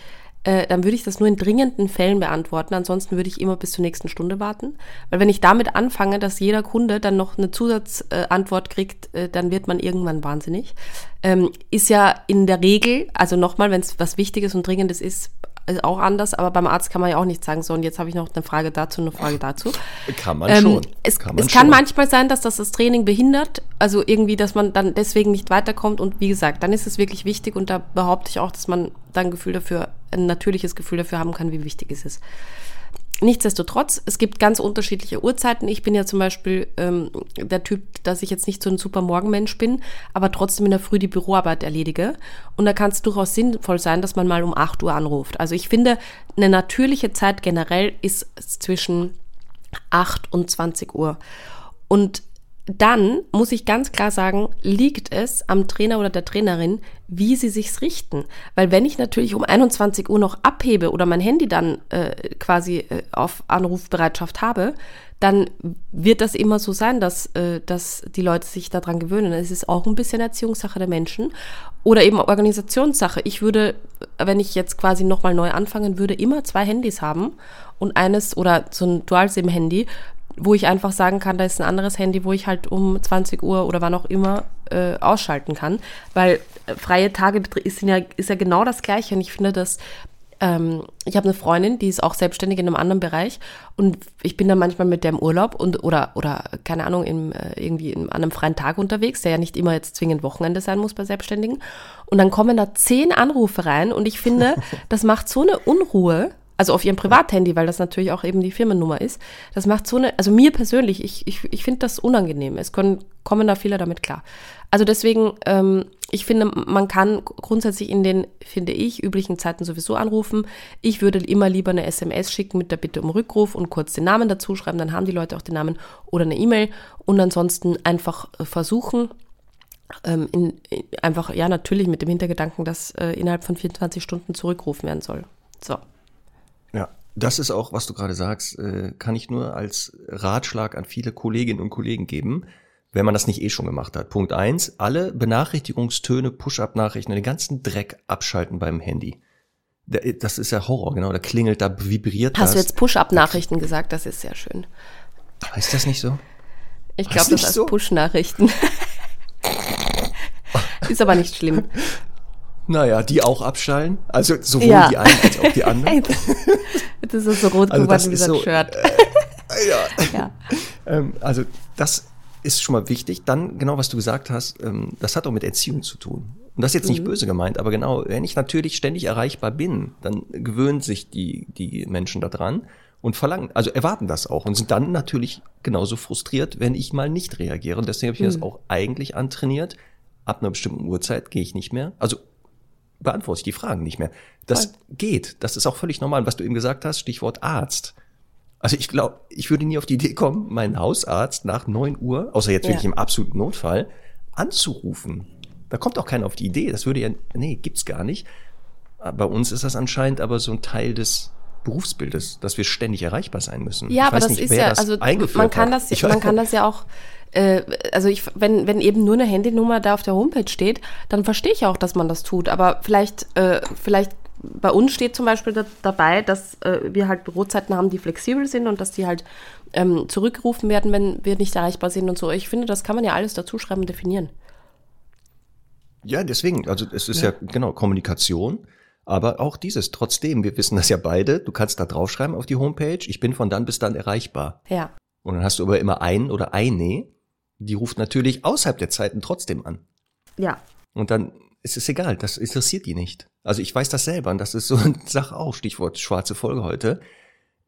äh, dann würde ich das nur in dringenden Fällen beantworten. Ansonsten würde ich immer bis zur nächsten Stunde warten. Weil wenn ich damit anfange, dass jeder Kunde dann noch eine Zusatzantwort kriegt, äh, dann wird man irgendwann wahnsinnig. Ähm, ist ja in der Regel, also nochmal, wenn es was Wichtiges und Dringendes ist, ist auch anders, aber beim Arzt kann man ja auch nicht sagen, so und jetzt habe ich noch eine Frage dazu, eine Frage dazu. <laughs> Kann man Ähm, schon. Es kann, man es kann schon. manchmal sein, dass das das Training behindert, also irgendwie, dass man dann deswegen nicht weiterkommt und wie gesagt, dann ist es wirklich wichtig und da behaupte ich auch, dass man dann ein Gefühl dafür, ein natürliches Gefühl dafür haben kann, wie wichtig es ist. Nichtsdestotrotz, es gibt ganz unterschiedliche Uhrzeiten. Ich bin ja zum Beispiel ähm, der Typ, dass ich jetzt nicht so ein super Morgenmensch bin, aber trotzdem in der Früh die Büroarbeit erledige. Und da kann es durchaus sinnvoll sein, dass man mal um 8 Uhr anruft. Also ich finde, eine natürliche Zeit generell ist zwischen 8 und 20 Uhr. Und dann muss ich ganz klar sagen, liegt es am Trainer oder der Trainerin, wie sie sich's richten. Weil wenn ich natürlich um 21 Uhr noch abhebe oder mein Handy dann äh, quasi äh, auf Anrufbereitschaft habe, dann wird das immer so sein, dass, äh, dass die Leute sich daran gewöhnen. Es ist auch ein bisschen Erziehungssache der Menschen oder eben Organisationssache. Ich würde, wenn ich jetzt quasi nochmal neu anfangen würde, immer zwei Handys haben und eines oder so ein Dual-SIM-Handy, wo ich einfach sagen kann, da ist ein anderes Handy, wo ich halt um 20 Uhr oder wann auch immer äh, ausschalten kann. Weil äh, freie Tage ist ja, ist ja genau das Gleiche. Und ich finde, dass ähm, ich habe eine Freundin, die ist auch selbstständig in einem anderen Bereich und ich bin dann manchmal mit der im Urlaub und oder oder keine Ahnung im, äh, irgendwie in, an einem freien Tag unterwegs, der ja nicht immer jetzt zwingend Wochenende sein muss bei Selbstständigen und dann kommen da zehn Anrufe rein und ich finde, <laughs> das macht so eine Unruhe Also auf ihrem Privathandy, weil das natürlich auch eben die Firmennummer ist. Das macht so eine, also mir persönlich, ich, ich, ich finde das unangenehm. Es können, kommen da viele damit klar. Also deswegen, ähm, ich finde, man kann grundsätzlich in den, finde ich, üblichen Zeiten sowieso anrufen. Ich würde immer lieber eine SMS schicken mit der Bitte um Rückruf und kurz den Namen dazu schreiben, dann haben die Leute auch den Namen oder eine E-Mail und ansonsten einfach äh, versuchen, ähm, in, in, einfach, ja, natürlich mit dem Hintergedanken, dass äh, innerhalb von 24 Stunden zurückgerufen werden soll. So. Ja, das ist auch, was du gerade sagst, äh, kann ich nur als Ratschlag an viele Kolleginnen und Kollegen geben, wenn man das nicht eh schon gemacht hat. Punkt eins: alle Benachrichtigungstöne, Push-up-Nachrichten, den ganzen Dreck abschalten beim Handy. Das ist ja Horror, genau. Da klingelt, da vibriert Hast das. Hast du jetzt Push-up-Nachrichten gesagt? Das ist sehr schön. Ist das nicht so? Ich glaube, das heißt so? Push-Nachrichten. <laughs> ist aber nicht schlimm. Naja, die auch abschallen. Also sowohl ja. die einen als auch die <laughs> anderen. das ist so rot also geworden wie so Shirt. Äh, ja. <laughs> ja. Ähm, also das ist schon mal wichtig. Dann, genau was du gesagt hast, ähm, das hat auch mit Erziehung zu tun. Und das ist jetzt nicht mhm. böse gemeint, aber genau, wenn ich natürlich ständig erreichbar bin, dann gewöhnen sich die, die Menschen daran und verlangen, also erwarten das auch und sind dann natürlich genauso frustriert, wenn ich mal nicht reagiere. Und deswegen habe ich mhm. das auch eigentlich antrainiert. Ab einer bestimmten Uhrzeit gehe ich nicht mehr. Also beantworte ich die Fragen nicht mehr. Das Voll. geht. Das ist auch völlig normal. Was du eben gesagt hast, Stichwort Arzt. Also ich glaube, ich würde nie auf die Idee kommen, meinen Hausarzt nach neun Uhr, außer jetzt ja. wirklich im absoluten Notfall, anzurufen. Da kommt auch keiner auf die Idee. Das würde ja, nee, gibt's gar nicht. Bei uns ist das anscheinend aber so ein Teil des Berufsbildes, dass wir ständig erreichbar sein müssen. Ja, ich aber das nicht, ist ja, also man kann hat. das, man kann <laughs> das ja auch äh, also ich, wenn, wenn eben nur eine Handynummer da auf der Homepage steht, dann verstehe ich auch, dass man das tut. Aber vielleicht, äh, vielleicht bei uns steht zum Beispiel da, dabei, dass äh, wir halt Bürozeiten haben, die flexibel sind und dass die halt ähm, zurückgerufen werden, wenn wir nicht erreichbar sind und so. Ich finde, das kann man ja alles dazu schreiben und definieren. Ja, deswegen, also es ist ja, ja genau Kommunikation. Aber auch dieses, trotzdem, wir wissen das ja beide, du kannst da draufschreiben auf die Homepage, ich bin von dann bis dann erreichbar. Ja. Und dann hast du aber immer einen oder eine, die ruft natürlich außerhalb der Zeiten trotzdem an. Ja. Und dann ist es egal, das interessiert die nicht. Also ich weiß das selber und das ist so eine <laughs> Sache auch, Stichwort schwarze Folge heute.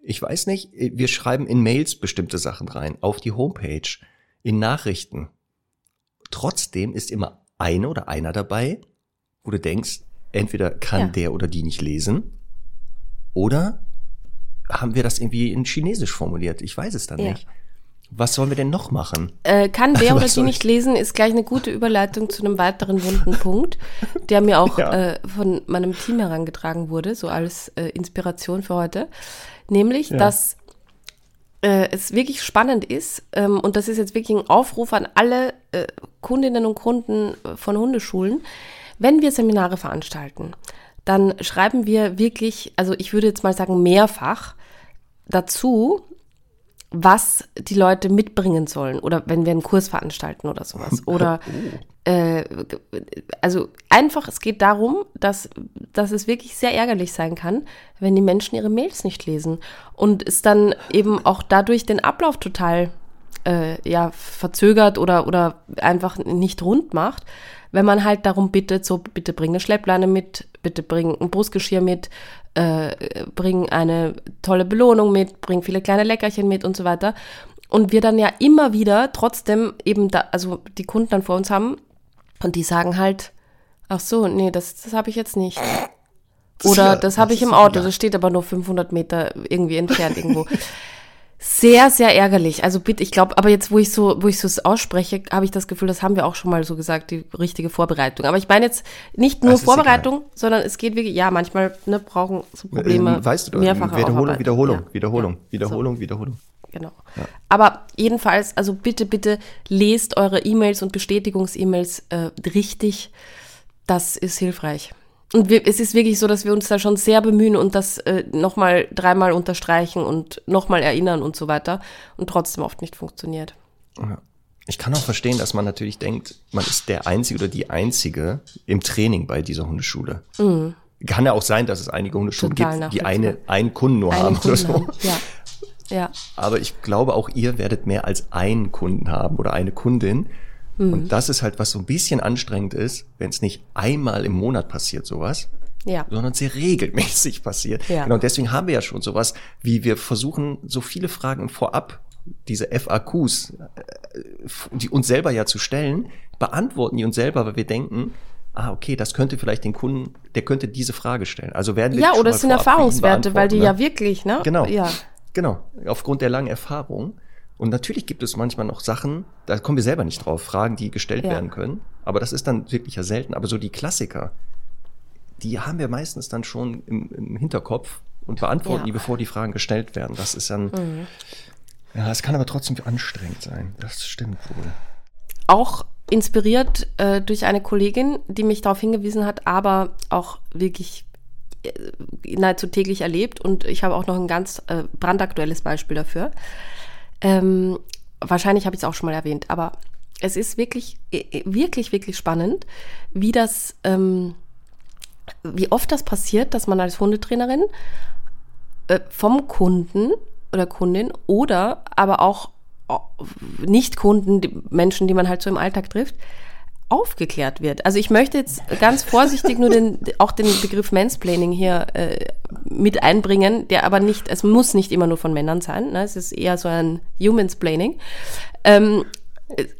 Ich weiß nicht, wir schreiben in Mails bestimmte Sachen rein, auf die Homepage, in Nachrichten. Trotzdem ist immer eine oder einer dabei, wo du denkst, entweder kann ja. der oder die nicht lesen oder haben wir das irgendwie in Chinesisch formuliert. Ich weiß es dann ja. nicht. Was sollen wir denn noch machen? Äh, kann <laughs> der oder die nicht lesen, ist gleich eine gute Überleitung zu einem weiteren wunden <laughs> Punkt, der mir auch ja. äh, von meinem Team herangetragen wurde, so als äh, Inspiration für heute. Nämlich, ja. dass äh, es wirklich spannend ist, ähm, und das ist jetzt wirklich ein Aufruf an alle äh, Kundinnen und Kunden von Hundeschulen, wenn wir Seminare veranstalten, dann schreiben wir wirklich, also ich würde jetzt mal sagen mehrfach dazu, was die Leute mitbringen sollen oder wenn wir einen Kurs veranstalten oder sowas. <laughs> Oder oh. äh, also einfach, es geht darum, dass, dass es wirklich sehr ärgerlich sein kann, wenn die Menschen ihre Mails nicht lesen und es dann eben auch dadurch den Ablauf total äh, ja, verzögert oder, oder einfach nicht rund macht, wenn man halt darum bittet, so bitte bring eine Schleppleine mit, bitte bring ein Brustgeschirr mit, äh, bring eine tolle Belohnung mit, bring viele kleine Leckerchen mit und so weiter. Und wir dann ja immer wieder trotzdem eben da, also die Kunden dann vor uns haben und die sagen halt, ach so, nee, das, das habe ich jetzt nicht. Oder ja, das habe ich im Auto, das steht aber nur 500 Meter irgendwie entfernt irgendwo. <laughs> Sehr, sehr ärgerlich. Also bitte, ich glaube, aber jetzt, wo ich so, wo ich so ausspreche, habe ich das Gefühl, das haben wir auch schon mal so gesagt, die richtige Vorbereitung. Aber ich meine jetzt nicht nur Vorbereitung, egal. sondern es geht wirklich, ja, manchmal ne, brauchen so Probleme ähm, weißt du, mehrfache Wiederholung, Wiederholung, ja. Wiederholung, ja. Wiederholung, so. Wiederholung. Genau. Ja. Aber jedenfalls, also bitte, bitte lest eure E-Mails und Bestätigungs-E-Mails äh, richtig. Das ist hilfreich. Und wir, es ist wirklich so, dass wir uns da schon sehr bemühen und das äh, nochmal dreimal unterstreichen und nochmal erinnern und so weiter und trotzdem oft nicht funktioniert. Ja. Ich kann auch verstehen, dass man natürlich denkt, man ist der Einzige oder die Einzige im Training bei dieser Hundeschule. Mhm. Kann ja auch sein, dass es einige Hundeschulen Total gibt, die eine, einen Kunden nur einen haben Kunden oder so. Haben. Ja. Ja. Aber ich glaube, auch ihr werdet mehr als einen Kunden haben oder eine Kundin. Mhm. Und das ist halt, was so ein bisschen anstrengend ist, wenn es nicht einmal im Monat passiert, sowas. Ja. sondern sehr regelmäßig passiert. Ja. Genau, deswegen haben wir ja schon sowas, wie wir versuchen, so viele Fragen vorab, diese FAQs, äh, die uns selber ja zu stellen, beantworten die uns selber, weil wir denken, ah, okay, das könnte vielleicht den Kunden, der könnte diese Frage stellen. Also werden wir Ja, oder es sind Erfahrungswerte, weil die beantworten, ja wirklich, ne? Genau. Ja. Genau, aufgrund der langen Erfahrung. Und natürlich gibt es manchmal noch Sachen, da kommen wir selber nicht drauf, Fragen, die gestellt Ja. werden können. Aber das ist dann wirklich ja selten. Aber so die Klassiker, die haben wir meistens dann schon im, im Hinterkopf und beantworten Ja. Mhm. die, bevor die Fragen gestellt werden. Das ist dann, ja, es kann aber trotzdem anstrengend sein. Das stimmt wohl. Auch inspiriert äh, durch eine Kollegin, die mich darauf hingewiesen hat, aber auch wirklich äh, nahezu täglich erlebt. Und ich habe auch noch ein ganz äh, brandaktuelles Beispiel dafür. Ähm, wahrscheinlich habe ich es auch schon mal erwähnt, aber es ist wirklich, äh, wirklich, wirklich spannend, wie das, ähm, wie oft das passiert, dass man als Hundetrainerin äh, vom Kunden oder Kundin oder aber auch äh, Nicht-Kunden, die Menschen, die man halt so im Alltag trifft, aufgeklärt wird. Also ich möchte jetzt ganz vorsichtig nur den, auch den Begriff Mansplaining hier äh, mit einbringen, der aber nicht, es muss nicht immer nur von Männern sein, ne? es ist eher so ein Humansplaining. Ähm,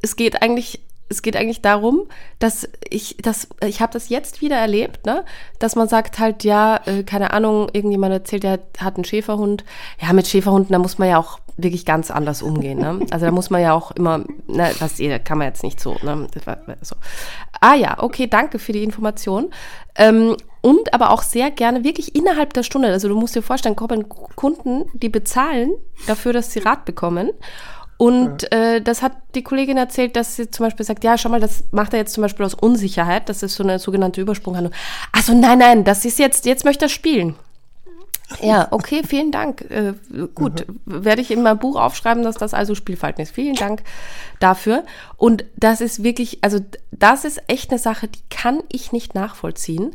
es geht eigentlich es geht eigentlich darum, dass ich das ich habe das jetzt wieder erlebt, ne, dass man sagt halt ja, äh, keine Ahnung, irgendjemand erzählt, der hat einen Schäferhund. Ja, mit Schäferhunden, da muss man ja auch wirklich ganz anders umgehen, ne? Also da muss man ja auch immer, ne, was da kann man jetzt nicht so, ne? Das so. Ah ja, okay, danke für die Information. Ähm, und aber auch sehr gerne wirklich innerhalb der Stunde. Also du musst dir vorstellen, kommen Kunden, die bezahlen dafür, dass sie Rat bekommen. Und äh, das hat die Kollegin erzählt, dass sie zum Beispiel sagt, ja, schau mal, das macht er jetzt zum Beispiel aus Unsicherheit. Das ist so eine sogenannte Übersprunghandlung. Also nein, nein, das ist jetzt, jetzt möchte er spielen. Ja, okay, vielen Dank. Äh, gut, werde ich in meinem Buch aufschreiben, dass das also Spielverhalten ist. Vielen Dank dafür. Und das ist wirklich, also das ist echt eine Sache, die kann ich nicht nachvollziehen.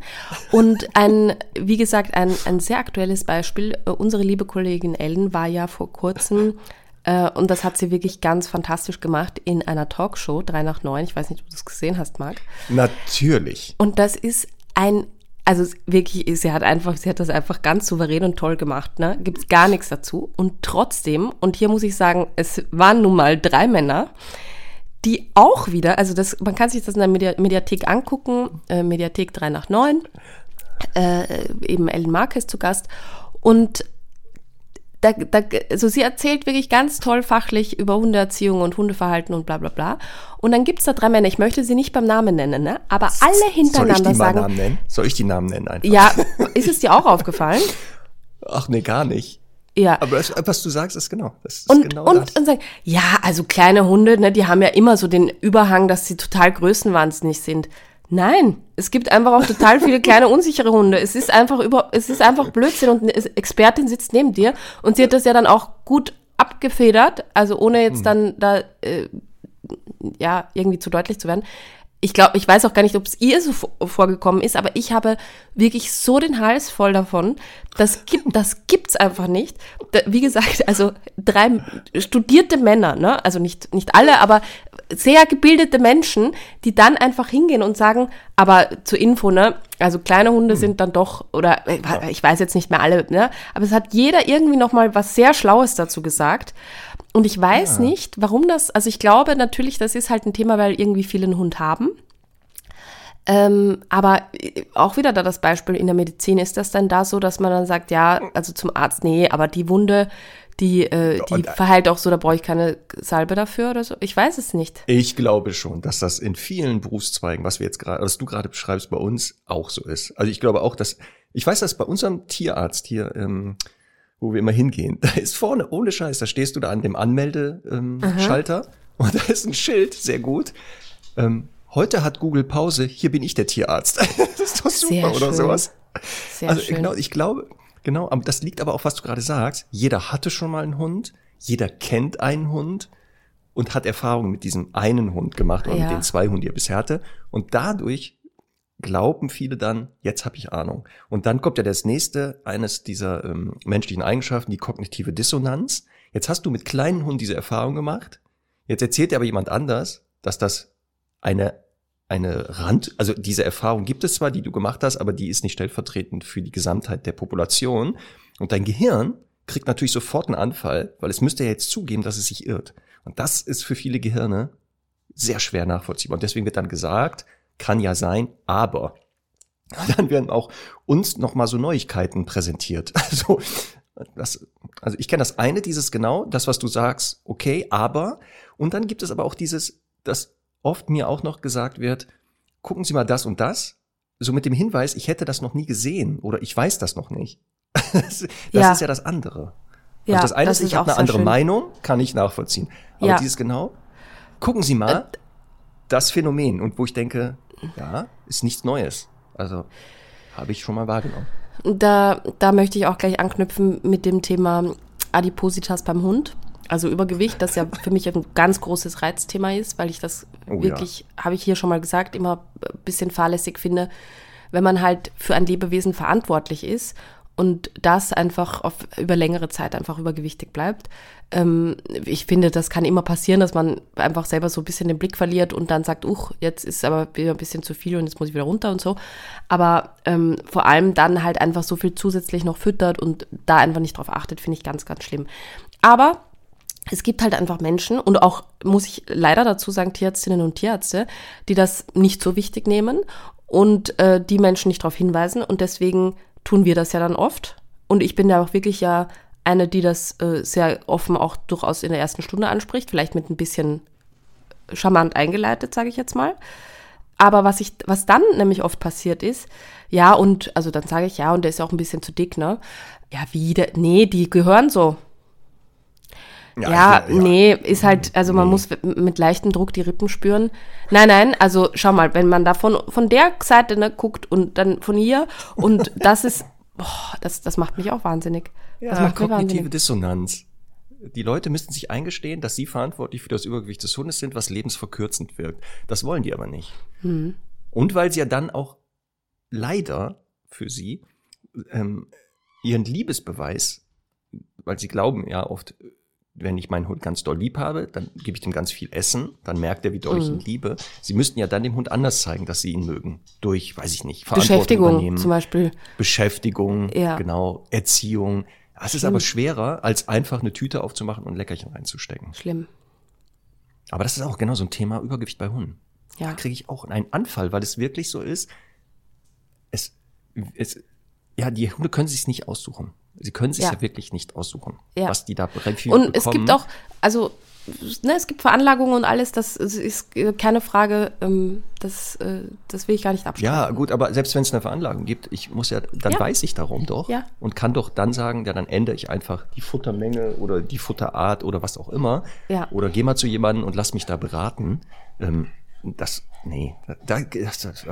Und ein, wie gesagt, ein, ein sehr aktuelles Beispiel. Äh, Unsere liebe Kollegin Ellen war ja vor kurzem äh, und das hat sie wirklich ganz fantastisch gemacht in einer Talkshow, 3 nach 9. Ich weiß nicht, ob du das gesehen hast, Marc. Natürlich. Und das ist ein, also wirklich, sie hat einfach, sie hat das einfach ganz souverän und toll gemacht, ne? Gibt's gar nichts dazu. Und trotzdem, und hier muss ich sagen, es waren nun mal drei Männer, die auch wieder, also das, man kann sich das in der Medi Mediathek angucken, äh, Mediathek 3 nach 9, äh, eben Ellen Marquez zu Gast. Und da, da, also sie erzählt wirklich ganz toll fachlich über Hundeerziehung und Hundeverhalten und bla bla bla. Und dann gibt's da drei Männer, ich möchte sie nicht beim Namen nennen, ne? aber alle Soll ich hintereinander die mal sagen. Namen nennen? Soll ich die Namen nennen einfach? Ja, ist es dir auch aufgefallen? <laughs> Ach nee, gar nicht. Ja. Aber das, was du sagst, ist genau. Das ist und, genau und, das. und sagen, ja, also kleine Hunde, ne, die haben ja immer so den Überhang, dass sie total größenwahnsinnig sind. Nein, es gibt einfach auch total viele kleine unsichere Hunde. Es ist einfach über, es ist einfach Blödsinn und eine Expertin sitzt neben dir und sie hat das ja dann auch gut abgefedert, also ohne jetzt dann da äh, ja irgendwie zu deutlich zu werden. Ich glaube, ich weiß auch gar nicht, ob es ihr so vor- vorgekommen ist, aber ich habe wirklich so den Hals voll davon. Das gibt, das gibt's einfach nicht. Wie gesagt, also drei studierte Männer, ne, also nicht nicht alle, aber sehr gebildete Menschen, die dann einfach hingehen und sagen, aber zur Info, ne, also kleine Hunde sind dann doch oder äh, ich weiß jetzt nicht mehr alle, ne, aber es hat jeder irgendwie noch mal was sehr Schlaues dazu gesagt. Und ich weiß nicht, warum das, also ich glaube natürlich, das ist halt ein Thema, weil irgendwie viele einen Hund haben. Ähm, aber äh, auch wieder da das Beispiel in der Medizin, ist das dann da so, dass man dann sagt, ja, also zum Arzt, nee, aber die Wunde, die, äh, die verheilt auch so, da brauche ich keine Salbe dafür oder so. Ich weiß es nicht. Ich glaube schon, dass das in vielen Berufszweigen, was wir jetzt gerade, was du gerade beschreibst, bei uns auch so ist. Also ich glaube auch, dass, ich weiß, dass bei unserem Tierarzt hier, ähm, wo wir immer hingehen, da ist vorne, ohne Scheiß, da stehst du da an dem Anmeldeschalter ähm, und da ist ein Schild, sehr gut. Ähm, heute hat Google Pause, hier bin ich der Tierarzt. <laughs> das ist doch super, Sehr oder schön. sowas. Sehr also schön. genau, ich glaube, genau, das liegt aber auch, was du gerade sagst. Jeder hatte schon mal einen Hund, jeder kennt einen Hund und hat Erfahrungen mit diesem einen Hund gemacht oder Ja. mit den zwei Hunden, die er bisher hatte. Und dadurch glauben viele dann, jetzt habe ich Ahnung. Und dann kommt ja das nächste, eines dieser ähm, menschlichen Eigenschaften, die kognitive Dissonanz. Jetzt hast du mit kleinen Hunden diese Erfahrung gemacht. Jetzt erzählt dir aber jemand anders, dass das eine eine Rand, also diese Erfahrung gibt es zwar, die du gemacht hast, aber die ist nicht stellvertretend für die Gesamtheit der Population. Und dein Gehirn kriegt natürlich sofort einen Anfall, weil es müsste ja jetzt zugeben, dass es sich irrt. Und das ist für viele Gehirne sehr schwer nachvollziehbar. Und deswegen wird dann gesagt, kann ja sein, aber <laughs> dann werden auch uns nochmal so Neuigkeiten präsentiert. <laughs> Also, das, also ich kenne das eine, dieses genau, das, was du sagst, okay, aber. Und dann gibt es aber auch dieses, das oft mir auch noch gesagt wird, gucken Sie mal das und das. So mit dem Hinweis, ich hätte das noch nie gesehen oder ich weiß das noch nicht. <laughs> das ja. ist ja das andere. Also ja, das eine das ist, ich habe eine andere schön. Meinung, kann ich nachvollziehen. Aber ja. dieses genau, gucken Sie mal, äh, das Phänomen und wo ich denke, ja, ist nichts Neues. Also habe ich schon mal wahrgenommen. Da, da möchte ich auch gleich anknüpfen mit dem Thema Adipositas beim Hund. Also Übergewicht, das ja für mich ein ganz großes Reizthema ist, weil ich das oh, wirklich, ja. habe ich hier schon mal gesagt, immer ein bisschen fahrlässig finde, wenn man halt für ein Lebewesen verantwortlich ist und das einfach auf, über längere Zeit einfach übergewichtig bleibt. Ähm, ich finde, das kann immer passieren, dass man einfach selber so ein bisschen den Blick verliert und dann sagt, uch, jetzt ist aber wieder ein bisschen zu viel und jetzt muss ich wieder runter und so. Aber ähm, vor allem dann halt einfach so viel zusätzlich noch füttert und da einfach nicht drauf achtet, finde ich ganz, ganz schlimm. Aber es gibt halt einfach Menschen und auch, muss ich leider dazu sagen, Tierärztinnen und Tierärzte, die das nicht so wichtig nehmen und äh, die Menschen nicht darauf hinweisen und deswegen tun wir das ja dann oft. Und ich bin ja auch wirklich ja eine, die das äh, sehr offen auch durchaus in der ersten Stunde anspricht, vielleicht mit ein bisschen charmant eingeleitet, sage ich jetzt mal. Aber was ich, was dann nämlich oft passiert ist, ja, und also dann sage ich, ja, und der ist ja auch ein bisschen zu dick, ne? Ja, wie, der, nee, die gehören so. Ja, ja, ja, nee, ist halt, also man nee. muss mit leichtem Druck die Rippen spüren. Nein, nein, also schau mal, wenn man da von, von der Seite ne, guckt und dann von hier und <laughs> das ist, boah, das, das macht mich auch wahnsinnig. Ja, das macht kognitive wahnsinnig. Dissonanz. Die Leute müssten sich eingestehen, dass sie verantwortlich für das Übergewicht des Hundes sind, was lebensverkürzend wirkt. Das wollen die aber nicht. Hm. Und weil sie ja dann auch leider für sie ähm, ihren Liebesbeweis, weil sie glauben ja oft, wenn ich meinen Hund ganz doll lieb habe, dann gebe ich dem ganz viel Essen, dann merkt er, wie doll mhm. ich ihn liebe. Sie müssten ja dann dem Hund anders zeigen, dass sie ihn mögen. Durch, weiß ich nicht, Verantwortung Beschäftigung übernehmen. zum Beispiel. Beschäftigung, ja. genau, Erziehung. Es ist aber schwerer, als einfach eine Tüte aufzumachen und Leckerchen reinzustecken. Schlimm. Aber das ist auch genau so ein Thema Übergewicht bei Hunden. Ja. Da kriege ich auch einen Anfall, weil es wirklich so ist. Es, es, ja, die Hunde können sich nicht aussuchen. Sie können sich ja, ja wirklich nicht aussuchen, ja. was die da viel Und bekommen. es gibt auch, also ne, es gibt Veranlagungen und alles, das ist keine Frage, ähm, das, äh, das will ich gar nicht abschreiben. Ja, gut, aber selbst wenn es eine Veranlagung gibt, ich muss ja, dann ja. weiß ich darum doch ja. und kann doch dann sagen, ja, dann ändere ich einfach die Futtermenge oder die Futterart oder was auch immer. Ja. Oder geh mal zu jemandem und lass mich da beraten. Ähm, das, nee, da, das, das,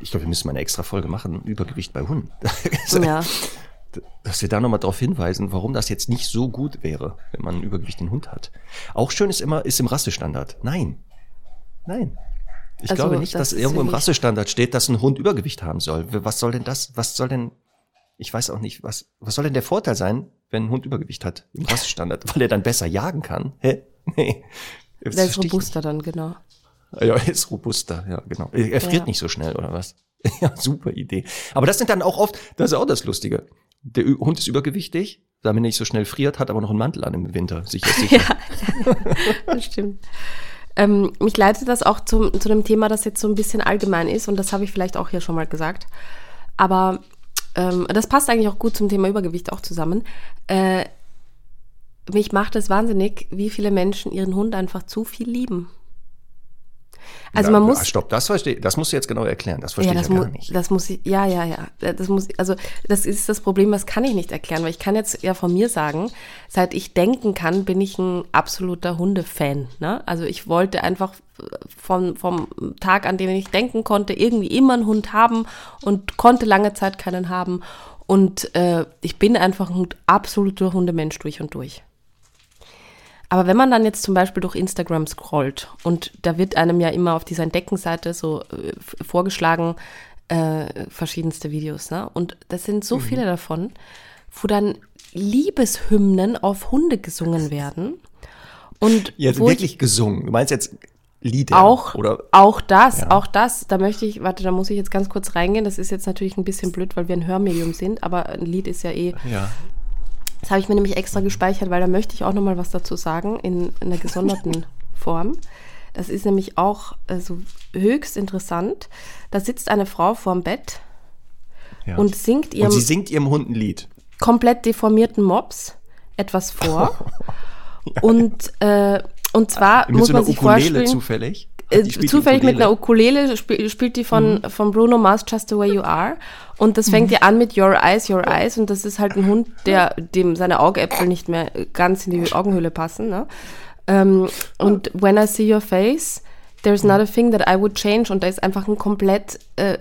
ich glaube, wir müssen mal eine extra Folge machen, Übergewicht bei Hunden. <laughs> ja dass wir da nochmal darauf hinweisen, warum das jetzt nicht so gut wäre, wenn man einen übergewichtigen Hund hat. Auch schön ist immer, ist im Rassestandard. Nein. Nein. Ich also, glaube nicht, das dass irgendwo im Rassestandard steht, dass ein Hund Übergewicht haben soll. Was soll denn das, was soll denn, ich weiß auch nicht, was, was soll denn der Vorteil sein, wenn ein Hund Übergewicht hat im Rassestandard? Weil er dann besser jagen kann? Hä? <laughs> Nee. Das der ist robuster dann, genau. Ja, er ist robuster, ja, genau. Er friert ja. nicht so schnell, oder was? <laughs> Ja, super Idee. Aber das sind dann auch oft, das ist auch das Lustige der Hund ist übergewichtig, damit er nicht so schnell friert, hat aber noch einen Mantel an im Winter. Sicher, <laughs> sicher. ja, <laughs> das stimmt. Ähm, mich leitet das auch zum, zu dem Thema, das jetzt so ein bisschen allgemein ist und das habe ich vielleicht auch hier schon mal gesagt. Aber ähm, das passt eigentlich auch gut zum Thema Übergewicht auch zusammen. Äh, mich macht es wahnsinnig, wie viele Menschen ihren Hund einfach zu viel lieben. Also man muss. Stopp, das verstehe, das musst du jetzt genau erklären. Das verstehe ja, das ich ja gar nicht. Das muss ich, ja, ja, ja. Das muss, also das ist das Problem, das kann ich nicht erklären, weil ich kann jetzt ja von mir sagen, seit ich denken kann, bin ich ein absoluter Hundefan. Ne? Also ich wollte einfach vom, vom Tag, an dem ich denken konnte, irgendwie immer einen Hund haben und konnte lange Zeit keinen haben. Und äh, ich bin einfach ein absoluter Hundemensch durch und durch. Aber wenn man dann jetzt zum Beispiel durch Instagram scrollt und da wird einem ja immer auf dieser Entdeckenseite so äh, vorgeschlagen, äh, verschiedenste Videos, ne? Und das sind so mhm. viele davon, wo dann Liebeshymnen auf Hunde gesungen <laughs> werden. Und jetzt wirklich gesungen. Du meinst jetzt Lieder. Auch, oder auch das, Ja. auch das, da möchte ich, warte, da muss ich jetzt ganz kurz reingehen. Das ist jetzt natürlich ein bisschen blöd, weil wir ein Hörmedium sind, aber ein Lied ist ja eh ja. Das habe ich mir nämlich extra gespeichert, weil da möchte ich auch noch mal was dazu sagen in, einer gesonderten <laughs> Form. Das ist nämlich auch also höchst interessant. Da sitzt eine Frau vorm Bett ja. und singt Und ihrem sie singt ihrem Hund ein Lied. komplett deformierten Mops etwas vor. <laughs> Und, äh, und zwar Mit muss so man sich Ukulele vorstellen, zufällig. Äh, zufällig mit einer Ukulele. Spiel, spielt die von, von Bruno Mars Just the Way You Are. Und das Mhm. fängt ja an mit Your Eyes, Your Eyes. Und das ist halt ein Hund, der dem seine Augäpfel nicht mehr ganz in die Augenhöhle passen. Ne? Ähm, und When I See Your Face, There's not a thing that I would change. Und da ist einfach ein komplett äh,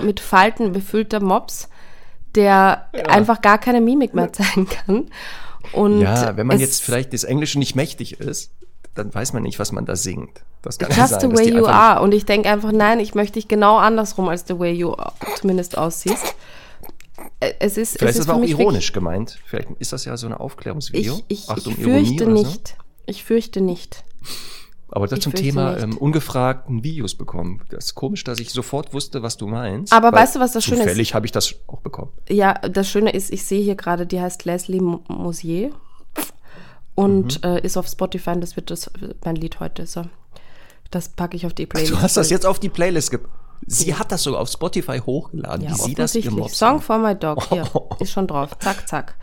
mit Falten befüllter Mops, der einfach gar keine Mimik mehr zeigen kann. Und Ja, wenn man jetzt vielleicht des Englischen nicht mächtig ist, dann weiß man nicht, was man da singt. Das kann Just sein, the way you are. Und ich denke einfach, nein, ich möchte dich genau andersrum als the way you zumindest aussiehst. Es ist, Vielleicht es ist das für auch ironisch gemeint. Vielleicht ist das ja so ein Aufklärungsvideo. Ich, ich, Achtung, ich Ironie fürchte so. nicht. Ich fürchte nicht. Aber das Ich zum Thema ähm, ungefragten Videos bekommen. Das ist komisch, dass ich sofort wusste, was du meinst. Aber weißt du, was das Schöne ist? Zufällig habe ich das auch bekommen. Ja, das Schöne ist, ich sehe hier gerade, die heißt Leslie Mo- Mosier und Mhm. äh, ist auf Spotify und das wird das, mein Lied heute. So. Das packe ich auf die Playlist. Du hast das jetzt auf die Playlist ge Sie hat das sogar auf Spotify hochgeladen. Ja, Wie sie das. Mops Song for my dog. Hier, <laughs> ist schon drauf. Zack, zack.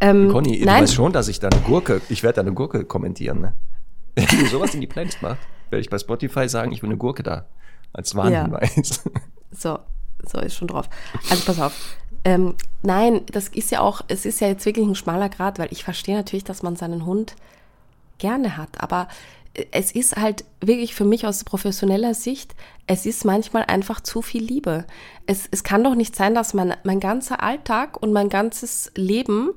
Ähm, Äh, Conny, du nein, weißt schon, dass ich da eine Gurke, ich werde da eine Gurke kommentieren. Ne? <laughs> Wenn du sowas in die Playlist machst, werde ich bei Spotify sagen, ich will eine Gurke da. Als Warnhinweis. <laughs> So, so ist schon drauf. Also pass auf. Ähm, nein, das ist ja auch, es ist ja jetzt wirklich ein schmaler Grad, weil ich verstehe natürlich, dass man seinen Hund gerne hat, aber äh, es ist halt wirklich für mich aus professioneller Sicht, es ist manchmal einfach zu viel Liebe. Es, es kann doch nicht sein, dass mein, mein ganzer Alltag und mein ganzes Leben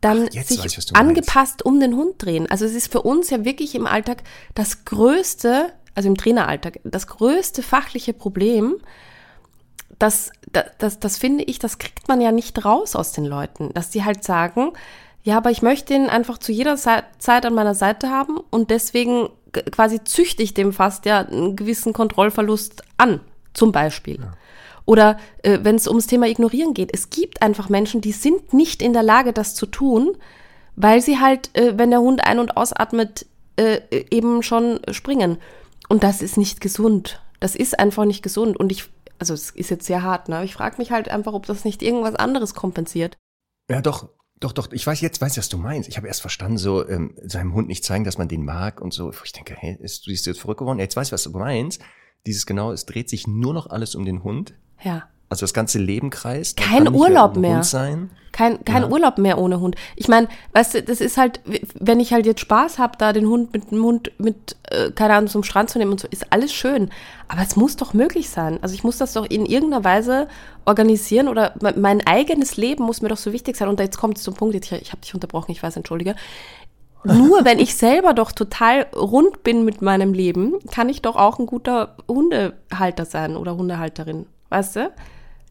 dann Ach, sich weiß meinst. angepasst um den Hund drehen. Also es ist für uns ja wirklich im Alltag das größte, also im Traineralltag, das größte fachliche Problem, das, das, das, das finde ich, das kriegt man ja nicht raus aus den Leuten, dass die halt sagen, ja, aber ich möchte ihn einfach zu jeder Zeit an meiner Seite haben und deswegen quasi züchte ich dem fast ja einen gewissen Kontrollverlust an, zum Beispiel. Oder äh, wenn es ums Thema Ignorieren geht, es gibt einfach Menschen, die sind nicht in der Lage, das zu tun, weil sie halt, äh, wenn der Hund ein- und ausatmet, äh, eben schon springen. Und das ist nicht gesund. Das ist einfach nicht gesund. Und ich, also es ist jetzt sehr hart, ne? Ich frage mich halt einfach, ob das nicht irgendwas anderes kompensiert. Ja, doch, doch, doch. Ich weiß jetzt, weiß, was du meinst. Ich habe erst verstanden, so ähm, seinem Hund nicht zeigen, dass man den mag und so. Ich denke, hey, ist, du bist jetzt verrückt geworden. Jetzt weiß ich, was du meinst. Dieses genau, es dreht sich nur noch alles um den Hund. Ja. Also das ganze Leben kreist. Man Kein Urlaub mehr. Hund sein. Kein, kein Ja. Urlaub mehr ohne Hund. Ich meine, weißt du, das ist halt, wenn ich halt jetzt Spaß habe, da den Hund mit dem Hund mit, äh, keine Ahnung, zum Strand zu nehmen und so, ist alles schön. Aber es muss doch möglich sein. Also ich muss das doch in irgendeiner Weise organisieren oder me- mein eigenes Leben muss mir doch so wichtig sein. Und jetzt kommt es zum Punkt, jetzt, ich, ich habe dich unterbrochen, ich weiß, entschuldige. Nur wenn ich selber doch total rund bin mit meinem Leben, kann ich doch auch ein guter Hundehalter sein oder Hundehalterin. Weißt du?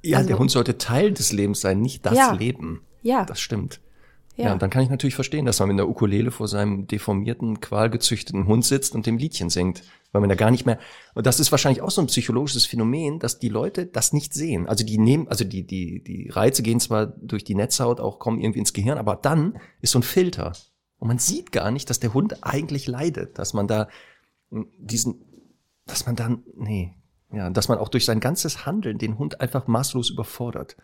Ja, Also- der Hund sollte Teil des Lebens sein, nicht das Ja. Leben. Ja. Das stimmt. Ja. Ja. und dann kann ich natürlich verstehen, dass man mit einer Ukulele vor seinem deformierten, qualgezüchteten Hund sitzt und dem Liedchen singt, weil man da gar nicht mehr. Und das ist wahrscheinlich auch so ein psychologisches Phänomen, dass die Leute das nicht sehen. Also die nehmen, also die die die Reize gehen zwar durch die Netzhaut auch kommen irgendwie ins Gehirn, aber dann ist so ein Filter und man sieht gar nicht, dass der Hund eigentlich leidet, dass man da diesen, dass man dann nee, ja, dass man auch durch sein ganzes Handeln den Hund einfach maßlos überfordert.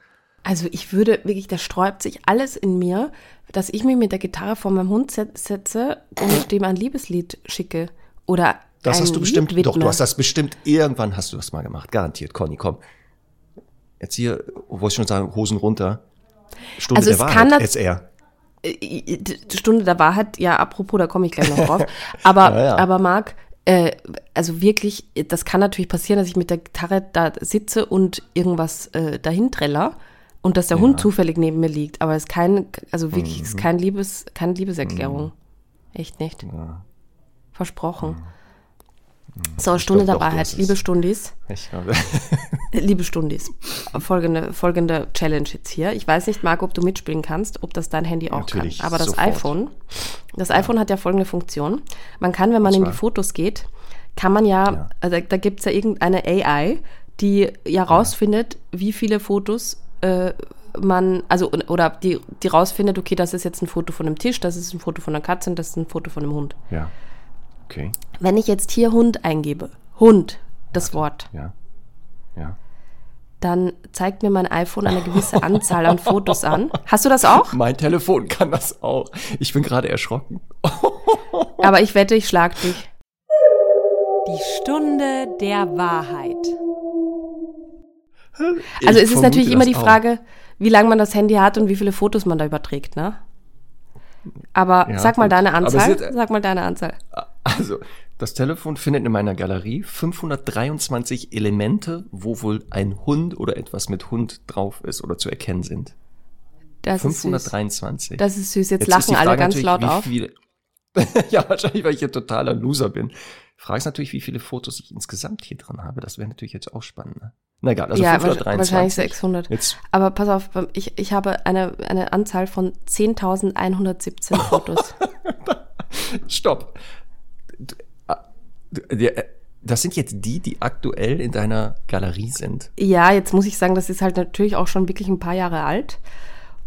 Also ich würde wirklich, da sträubt sich alles in mir, dass ich mich mit der Gitarre vor meinem Hund set- setze und <clears throat> dem ein Liebeslied schicke. Oder Das hast du bestimmt, Lied doch, du hast das bestimmt, irgendwann hast du das mal gemacht, garantiert, Conny, komm. Jetzt hier, wollte ich schon sagen, Hosen runter. Stunde Also der Wahrheit, kann jetzt er. Äh, Die Stunde der Wahrheit, ja, apropos, da komme ich gleich noch drauf. <laughs> Aber, Ja, ja. aber Marc, äh, also wirklich, das kann natürlich passieren, dass ich mit der Gitarre da sitze und irgendwas äh, dahin treller und dass der Hund zufällig neben mir liegt. Aber es ist kein, also wirklich, es ist Mhm. kein Liebes, keine Liebeserklärung. Echt nicht. Versprochen. So, Stunde doch, hast es. liebe Stundis. Ich glaube, <laughs> Liebe Stundis, folgende, folgende Challenge jetzt hier. Ich weiß nicht, Marco, ob du mitspielen kannst, ob das dein Handy auch Natürlich, kann. Aber das sofort. iPhone, das iPhone hat ja folgende Funktion. Man kann, wenn man in die? Fotos geht, kann man ja, Ja. also da gibt es ja irgendeine AI, die ja rausfindet, wie viele Fotos äh, man, also oder die, die rausfindet, okay, das ist jetzt ein Foto von einem Tisch, das ist ein Foto von einer Katze und das ist ein Foto von einem Hund. ja. Okay, Wenn ich jetzt hier Hund eingebe, Hund, das Wort, ja. Ja. dann zeigt mir mein iPhone eine gewisse <laughs> Anzahl an Fotos an. Hast du das auch? Mein Telefon kann das auch. Ich bin gerade erschrocken. <laughs> Aber ich wette, ich schlag dich. Die Stunde der Wahrheit. Also es ist natürlich immer die Frage, wie lange man das Handy hat und wie viele Fotos man da überträgt, ne? Aber Ja, sag mal deine Anzahl. wird- Sag mal deine Anzahl. Also, das Telefon findet in meiner Galerie 523 Elemente, wo wohl ein Hund oder etwas mit Hund drauf ist oder zu erkennen sind. Das ist süß. 523. Das ist süß. Jetzt, ist lachen alle ganz laut auf. Viele, <laughs> ja, wahrscheinlich, weil ich ein totaler Loser bin. Frage ist natürlich, wie viele Fotos ich insgesamt hier drin habe. Das wäre natürlich jetzt auch spannend. Ne? Na egal, also ja, 523. wahrscheinlich 600. Jetzt, Aber pass auf, ich, ich habe eine, eine Anzahl von 10.117 <laughs> Fotos. stopp. Du- ah, du- der- Das sind jetzt die, die aktuell in deiner Galerie sind. Ja, jetzt muss ich sagen, das ist halt natürlich auch schon wirklich ein paar Jahre alt.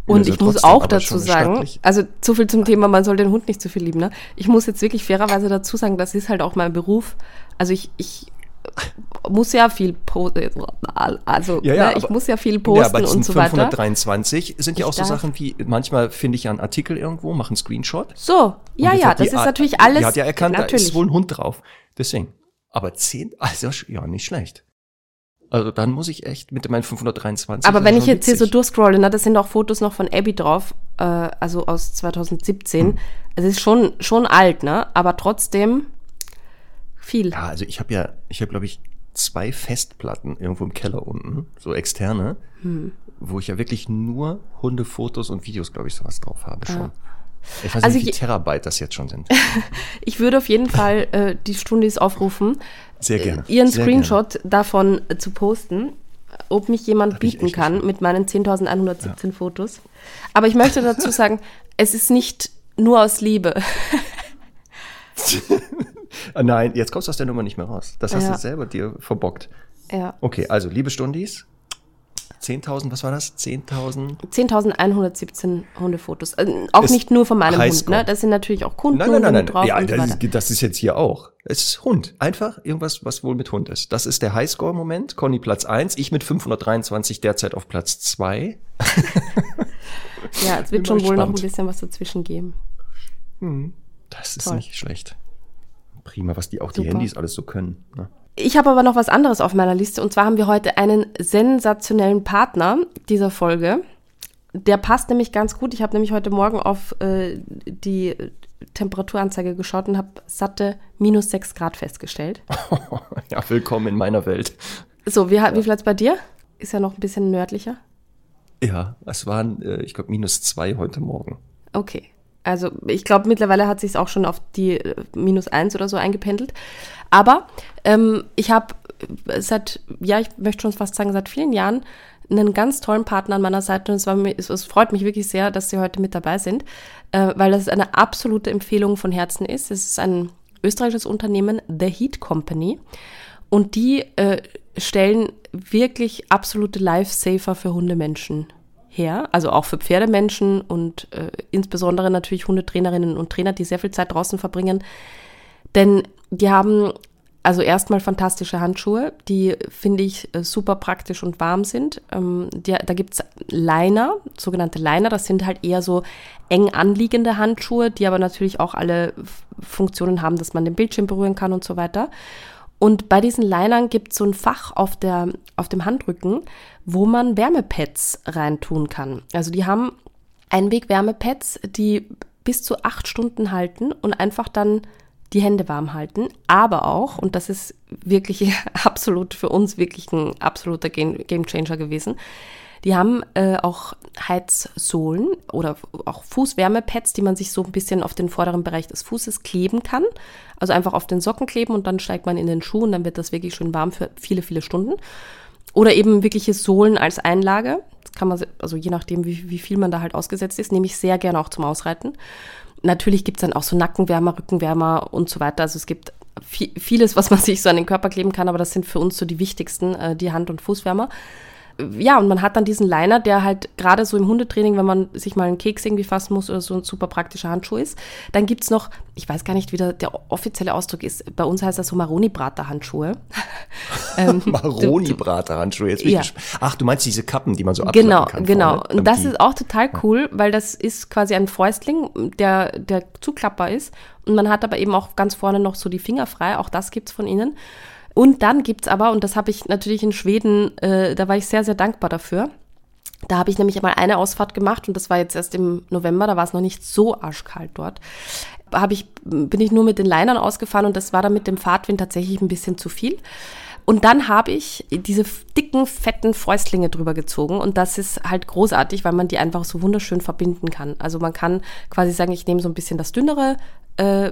Und Ja, ich muss auch dazu sagen, stattlich. also zu viel zum Thema, man soll den Hund nicht zu viel lieben. Ne? Ich muss jetzt wirklich fairerweise dazu sagen, das ist halt auch mein Beruf. Also ich, ich muss ja viel posten, also Ja, ja, ne, ich aber- muss ja viel Ja, posten bei diesen und so weiter. 523 sind ja Ich auch so darf- Sachen wie, manchmal finde ich ja einen Artikel irgendwo, mache einen Screenshot. So, ja, ja, die das ist natürlich alles. Die hat ja erkannt, da natürlich. ist wohl ein Hund drauf. Deswegen. Aber 10, also ja, nicht schlecht. Also dann muss ich echt mit meinen 523. Aber das wenn ich jetzt hier so witzig. durchscrolle, ne, da sind auch Fotos noch von Abby drauf, äh, also aus 2017. Hm. Es ist schon, schon alt, ne? Aber trotzdem viel. Ja, also ich habe ja, ich habe glaube ich zwei Festplatten irgendwo im Keller unten, so externe, Hm. wo ich ja wirklich nur Hundefotos und Videos, glaube ich, sowas drauf habe schon. Ich weiß Also nicht, wie Terabyte das jetzt schon sind. <laughs> Ich würde auf jeden Fall <laughs> äh, die Stundis aufrufen, Sehr gerne. ihren Sehr Screenshot davon äh, zu posten, ob mich jemand ich bieten kann mit meinen 10.117 Fotos. Aber ich möchte dazu sagen, es ist nicht nur aus Liebe. <laughs> <laughs> Ah, nein, jetzt kommst du aus der Nummer nicht mehr raus. Das hast Ja. du selber dir verbockt. Ja. Okay, also liebe Stundis, 10.000, was war das? 10.000? 10.117 Hundefotos. Also auch Ist nicht nur von meinem Hund, ne? Das sind natürlich auch Kunden Nein, nein, nein, nein. drauf Ja, und das ist, das ist jetzt hier auch. Es ist Hund. Einfach irgendwas, was wohl mit Hund ist. Das ist der Highscore im Moment. Conny Platz 1, ich mit 523 derzeit auf Platz 2. <laughs> Ja, es Bin wird schon mal wohl noch ein bisschen was dazwischen geben. Das ist Toll. nicht schlecht. Prima, was die auch die Super. Handys alles so können. Ne? Ich habe aber noch was anderes auf meiner Liste und zwar haben wir heute einen sensationellen Partner dieser Folge. Der passt nämlich ganz gut. Ich habe nämlich heute Morgen auf äh, die Temperaturanzeige geschaut und habe satte minus 6 Grad festgestellt. <laughs> ja, willkommen in meiner Welt. So, wie, wie viel hat's bei dir? Ist ja noch ein bisschen nördlicher. Ja, es waren, äh, ich glaube, minus zwei heute Morgen. Okay. Also ich glaube, mittlerweile hat sich auch schon auf die äh, minus eins oder so eingependelt. Aber ähm, ich habe seit, ja, ich möchte schon fast sagen, seit vielen Jahren einen ganz tollen Partner an meiner Seite und es, war es, es freut mich wirklich sehr, dass Sie heute mit dabei sind, äh, weil das eine absolute Empfehlung von Herzen ist. Es ist ein österreichisches Unternehmen, The Heat Company, und die äh, stellen wirklich absolute Lifesaver für Hundemenschen her, also auch für Pferdemenschen und äh, insbesondere natürlich Hundetrainerinnen und Trainer, die sehr viel Zeit draußen verbringen. Denn die haben also erstmal fantastische Handschuhe, die finde ich äh, super praktisch und warm sind. Ähm, die, da gibt's Liner, sogenannte Liner, das sind halt eher so eng anliegende Handschuhe, die aber natürlich auch alle Funktionen haben, dass man den Bildschirm berühren kann und so weiter. Und bei diesen Linern gibt es so ein Fach auf, der, auf dem Handrücken, wo man Wärmepads reintun kann. Also die haben Einweg-Wärmepads, die bis zu acht Stunden halten und einfach dann die Hände warm halten. Aber auch, und das ist wirklich <laughs> absolut für uns wirklich ein absoluter Game Gamechanger gewesen, Die haben äh, auch Heizsohlen oder auch Fußwärmepads, die man sich so ein bisschen auf den vorderen Bereich des Fußes kleben kann. Also einfach auf den Socken kleben und dann steigt man in den Schuh und dann wird das wirklich schön warm für viele, viele Stunden. Oder eben wirkliche Sohlen als Einlage. Das kann man, also je nachdem, wie, wie viel man da halt ausgesetzt ist, nehme ich sehr gerne auch zum Ausreiten. Natürlich gibt es dann auch so Nackenwärmer, Rückenwärmer und so weiter. Also es gibt vieles, was man <laughs> sich so an den Körper kleben kann, aber das sind für uns so die wichtigsten, äh, die Hand- und Fußwärmer ja, und man hat dann diesen Liner, der halt gerade so im Hundetraining, wenn man sich mal einen Keks irgendwie fassen muss oder so ein super praktischer Handschuh ist. Dann gibt es noch, ich weiß gar nicht, wie der, der, offizielle Ausdruck ist, bei uns heißt das so Maroni-Brater-Handschuhe. <laughs> ähm, Maroni-Brater-Handschuhe, jetzt ja. Ach, du meinst diese Kappen, die man so Genau, kann genau. Vorne, und das ist auch total cool, weil das ist quasi ein Fäustling, der, der zuklappbar ist. Und man hat aber eben auch ganz vorne noch so die Finger frei, auch das gibt es von innen. Und dann gibt es aber, und das habe ich natürlich in Schweden, äh, da war ich sehr, sehr dankbar dafür. Da habe ich nämlich mal eine Ausfahrt gemacht und das war jetzt erst im November, da war es noch nicht so arschkalt dort. Hab ich, bin ich nur mit den Linern ausgefahren und das war dann mit dem Fahrtwind tatsächlich ein bisschen zu viel. Und dann habe ich diese dicken, fetten Fäustlinge drüber gezogen. Und das ist halt großartig, weil man die einfach so wunderschön verbinden kann. Also man kann quasi sagen, ich nehme so ein bisschen das dünnere äh,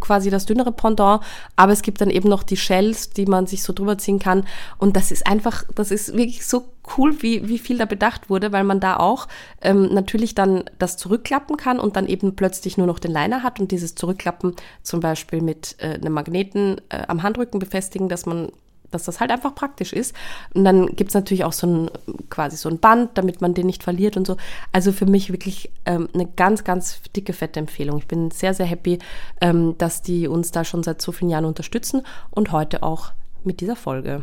quasi das dünnere Pendant, aber es gibt dann eben noch die Shells, die man sich so drüber ziehen kann. Und das ist einfach, das ist wirklich so cool, wie, wie viel da bedacht wurde, weil man da auch ähm, natürlich dann das zurückklappen kann und dann eben plötzlich nur noch den Liner hat und dieses Zurückklappen zum Beispiel mit äh, einem Magneten äh, am Handrücken befestigen, dass man dass das halt einfach praktisch ist. Und dann gibt es natürlich auch so ein quasi so ein Band, damit man den nicht verliert und so. Also für mich wirklich ähm, eine ganz, ganz dicke, fette Empfehlung. Ich bin sehr, sehr happy, ähm, dass die uns da schon seit so vielen Jahren unterstützen und heute auch mit dieser Folge.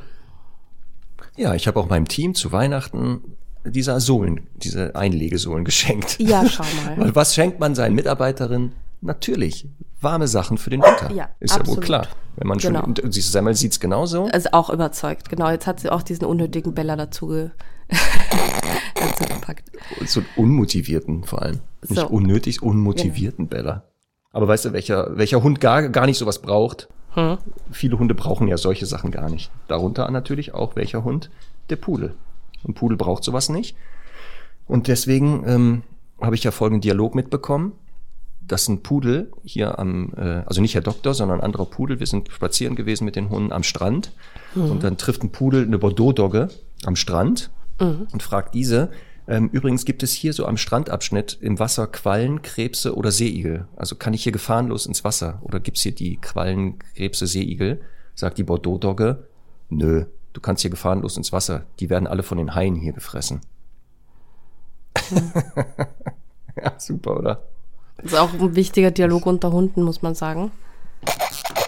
Ja, ich habe auch meinem Team zu Weihnachten diese Sohlen, diese Einlegesohlen <laughs> geschenkt. Ja, schau mal. Was schenkt man seinen Mitarbeiterinnen? Natürlich warme Sachen für den Winter. Ja, ist absolut. ja wohl klar. Wenn man genau. schon, und siehst du, Semmel sieht es genauso. Also auch überzeugt, genau. Jetzt hat sie auch diesen unnötigen Bella dazu, <laughs> dazu gepackt. So einen unmotivierten vor allem. So. Nicht unnötig, unmotivierten genau. Bella. Aber weißt du, welcher, welcher Hund gar, gar nicht sowas braucht? Hm. Viele Hunde brauchen ja solche Sachen gar nicht. Darunter natürlich auch welcher Hund? Der Pudel. Ein Pudel braucht sowas nicht. Und deswegen ähm, habe ich ja folgenden Dialog mitbekommen dass ein Pudel hier am, äh, also nicht Herr Doktor, sondern ein anderer Pudel, wir sind spazieren gewesen mit den Hunden am Strand mhm. und dann trifft ein Pudel eine Bordeaux-Dogge am Strand mhm. und fragt diese, ähm, übrigens gibt es hier so am Strandabschnitt im Wasser Quallen, Krebse oder Seeigel. Also kann ich hier gefahrenlos ins Wasser oder gibt's hier die Quallen, Krebse, Seeigel? Sagt die Bordeaux-Dogge, nö, du kannst hier gefahrenlos ins Wasser. Die werden alle von den Haien hier gefressen. Mhm. <laughs> ja, super, oder? Das ist auch ein wichtiger Dialog unter Hunden, muss man sagen.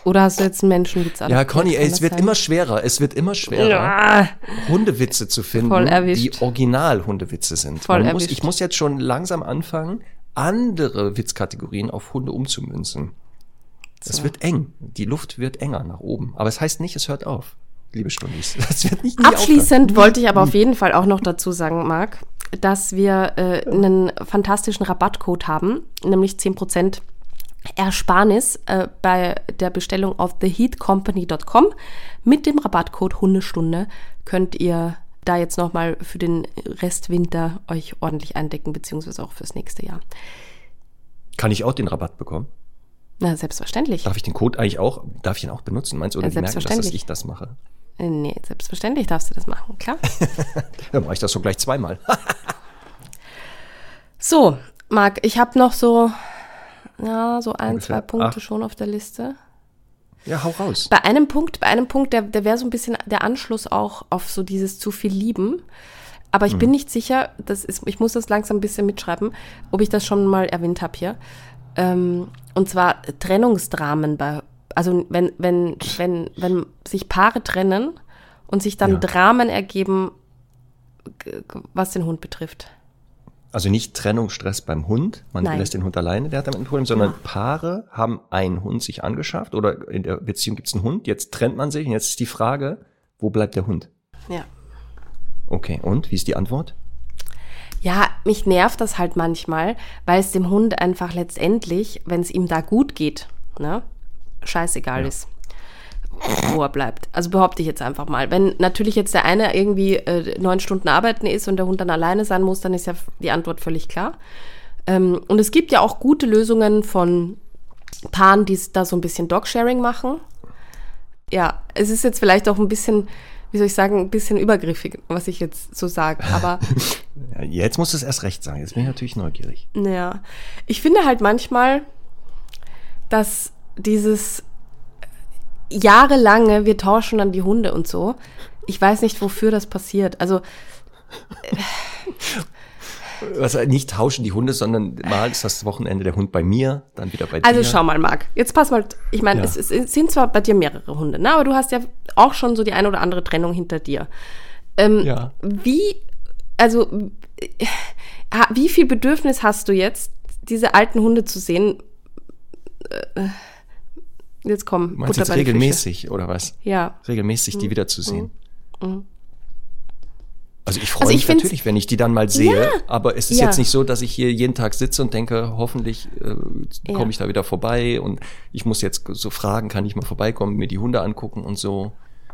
Oder hast du jetzt einen Menschenwitz? Ja, Conny, ey, es wird sein? immer schwerer. Es wird immer schwerer, ja. Hundewitze zu finden, die Original-Hundewitze sind. Voll muss, ich muss jetzt schon langsam anfangen, andere Witzkategorien auf Hunde umzumünzen. Das so. wird eng. Die Luft wird enger nach oben. Aber es heißt nicht, es hört auf. Liebe Stundis. <laughs> Das wird nicht Abschließend aufhören. wollte ich aber auf jeden Fall auch noch dazu sagen, Marc, dass wir äh, einen fantastischen Rabattcode haben, nämlich 10% Ersparnis äh, bei der Bestellung auf theheatcompany.com. Mit dem Rabattcode Hundestunde könnt ihr da jetzt nochmal für den Restwinter euch ordentlich eindecken, beziehungsweise auch fürs nächste Jahr. Kann ich auch den Rabatt bekommen? Na, selbstverständlich. Darf ich den Code eigentlich auch, darf ich ihn auch benutzen? Meinst du, oder ja, die merken, dass ich das mache? Äh, nee, selbstverständlich darfst du das machen, klar. <laughs> Dann mache ich das so gleich zweimal. <laughs> so, Marc, ich habe noch so, ja, so ein, Ungefähr zwei Punkte acht. schon auf der Liste. Ja, hau raus. Bei einem Punkt, bei einem Punkt, der, der wäre so ein bisschen der Anschluss auch auf so dieses zu viel Lieben. Aber ich hm. bin nicht sicher, das ist, ich muss das langsam ein bisschen mitschreiben, ob ich das schon mal erwähnt habe hier. Ähm, und zwar Trennungsdramen bei also wenn, wenn, wenn, wenn sich Paare trennen und sich dann ja. Dramen ergeben, was den Hund betrifft. Also nicht Trennungsstress beim Hund, man Nein. lässt den Hund alleine, der hat damit ein Problem, sondern ja. Paare haben einen Hund sich angeschafft oder in der Beziehung gibt es einen Hund, jetzt trennt man sich und jetzt ist die Frage, wo bleibt der Hund? Ja. Okay, und wie ist die Antwort? Ja, mich nervt das halt manchmal, weil es dem Hund einfach letztendlich, wenn es ihm da gut geht, ne, scheißegal ja. ist. wo er bleibt. Also behaupte ich jetzt einfach mal. Wenn natürlich jetzt der eine irgendwie äh, neun Stunden arbeiten ist und der Hund dann alleine sein muss, dann ist ja die Antwort völlig klar. Ähm, und es gibt ja auch gute Lösungen von Paaren, die da so ein bisschen Dog-Sharing machen. Ja, es ist jetzt vielleicht auch ein bisschen, wie soll ich sagen, ein bisschen übergriffig, was ich jetzt so sage, aber. <laughs> jetzt musst du es erst recht sagen. Jetzt bin ich natürlich neugierig. Ja. Ich finde halt manchmal, dass dieses jahrelange, wir tauschen dann die Hunde und so. Ich weiß nicht, wofür das passiert. Also. Was nicht tauschen die Hunde, sondern mal ist das Wochenende der Hund bei mir, dann wieder bei also dir. Also schau mal, Marc. Jetzt pass mal. Ich meine, ja. es, es, sind zwar bei dir mehrere Hunde, ne? aber du hast ja auch schon so die eine oder andere Trennung hinter dir. Ähm, ja. Wie, also, wie viel Bedürfnis hast du jetzt, diese alten Hunde zu sehen? Äh, Jetzt komm. Du meinst jetzt regelmäßig oder was? Ja. Regelmäßig mhm. die wiederzusehen. Mhm. mhm. Also ich freue also ich mich natürlich, wenn ich die dann mal sehe, ja. aber es ist ja. jetzt nicht so, dass ich hier jeden Tag sitze und denke, hoffentlich äh, komme ja. ich da wieder vorbei und ich muss jetzt so fragen, kann ich mal vorbeikommen, mir die Hunde angucken und so.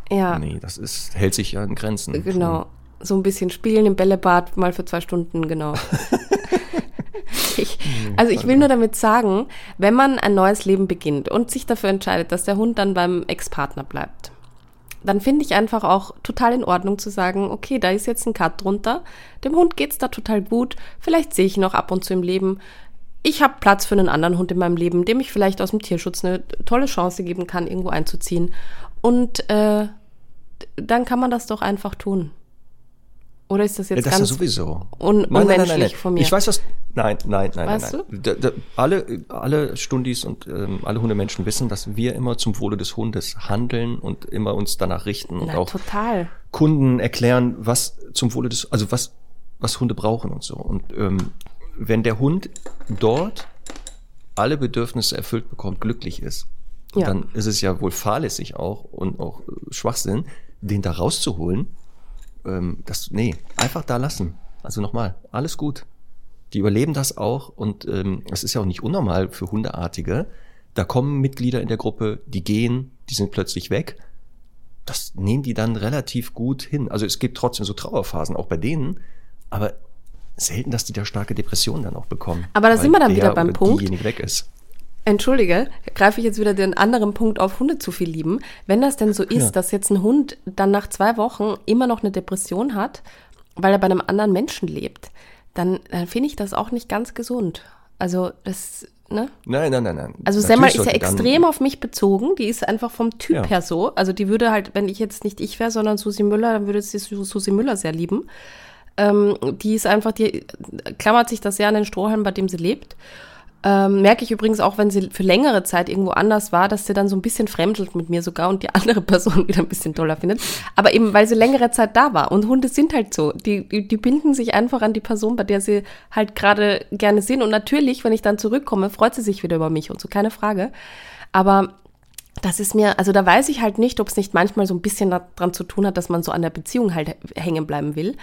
Ja. Nee, das ist, hält sich ja in Grenzen. Genau. So ein bisschen spielen im Bällebad mal für zwei Stunden, genau. <laughs> <laughs> ich, also ich will nur damit sagen, wenn man ein neues Leben beginnt und sich dafür entscheidet, dass der Hund dann beim Ex-Partner bleibt, dann finde ich einfach auch total in Ordnung zu sagen, okay, da ist jetzt ein Cut drunter, dem Hund geht's da total gut, vielleicht sehe ich ihn auch ab und zu im Leben. Ich habe Platz für einen anderen Hund in meinem Leben, dem ich vielleicht aus dem Tierschutz eine tolle Chance geben kann, irgendwo einzuziehen. Und äh, dann kann man das doch einfach tun. Oder ist das jetzt ja, das ganz sowieso. Un nein, unmenschlich nein, nein, nein, von mir? Ich weiß was. Nein, nein, nein, weißt nein. nein. Da, da, alle, alle Stundis und ähm, alle Hundemenschen wissen, dass wir immer zum Wohle des Hundes handeln und immer uns danach richten und Na, auch total. Kunden erklären, was zum Wohle des, also was, was Hunde brauchen und so. Und ähm, wenn der Hund dort alle Bedürfnisse erfüllt bekommt, glücklich ist, ja. dann ist es ja wohl fahrlässig auch und auch Schwachsinn, den da rauszuholen ähm, das, nee, einfach da lassen. Also nochmal, alles gut. Die überleben das auch und ähm, es ist ja auch nicht unnormal für Hundeartige. Da kommen Mitglieder in der Gruppe, die gehen, die sind plötzlich weg. Das nehmen die dann relativ gut hin. Also es gibt trotzdem so Trauerphasen, auch bei denen, aber selten, dass die da starke Depressionen dann auch bekommen. Aber da sind wir dann wieder beim Punkt. Weg ist. Entschuldige, greife ich jetzt wieder den anderen Punkt auf Hunde zu viel lieben. Wenn das denn so ist, ja. dass jetzt ein Hund dann nach zwei Wochen immer noch eine Depression hat, weil er bei einem anderen Menschen lebt, dann, dann finde ich das auch nicht ganz gesund. Also das, ne? Nein, nein, nein, nein. Also Semmel ist ja extrem auf mich bezogen. Die ist einfach vom Typ ja. her so. Also die würde halt, wenn ich jetzt nicht ich wäre, sondern Susi Müller, dann würde sie Susi Müller sehr lieben. Ähm, die ist einfach, die klammert sich das sehr an den Strohhalm, bei dem sie lebt. Ähm, merke ich übrigens auch, wenn sie für längere Zeit irgendwo anders war, dass sie dann so ein bisschen fremdelt mit mir sogar und die <laughs> andere Person wieder ein bisschen toller findet. Aber eben, weil sie längere Zeit da war. Und Hunde sind halt so. Die, die, die binden sich einfach an die Person, bei der sie halt gerade gerne sind. Und natürlich, wenn ich dann zurückkomme, freut sie sich wieder über mich und so, keine Frage. Aber das ist mir, also da weiß ich halt nicht, ob es nicht manchmal so ein bisschen daran zu tun hat, dass man so an der Beziehung halt hängen bleiben will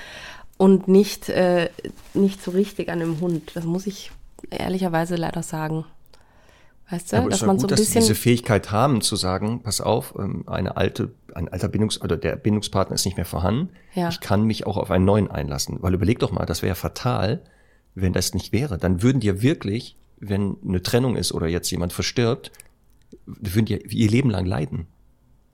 und nicht, äh, nicht so richtig an dem Hund. Das muss ich ehrlicherweise leider sagen. Weißt du, ja, dass man gut, so ein bisschen. Dass diese Fähigkeit haben zu sagen, pass auf, ähm, eine alte, ein alter Bindungs- oder der Bindungspartner ist nicht mehr vorhanden. Ja. Ich kann mich auch auf einen neuen einlassen. Weil überleg doch mal, das wäre ja fatal, wenn das nicht wäre. Dann würden dir wirklich, wenn eine Trennung ist oder jetzt jemand verstirbt, würden die ihr Leben lang leiden.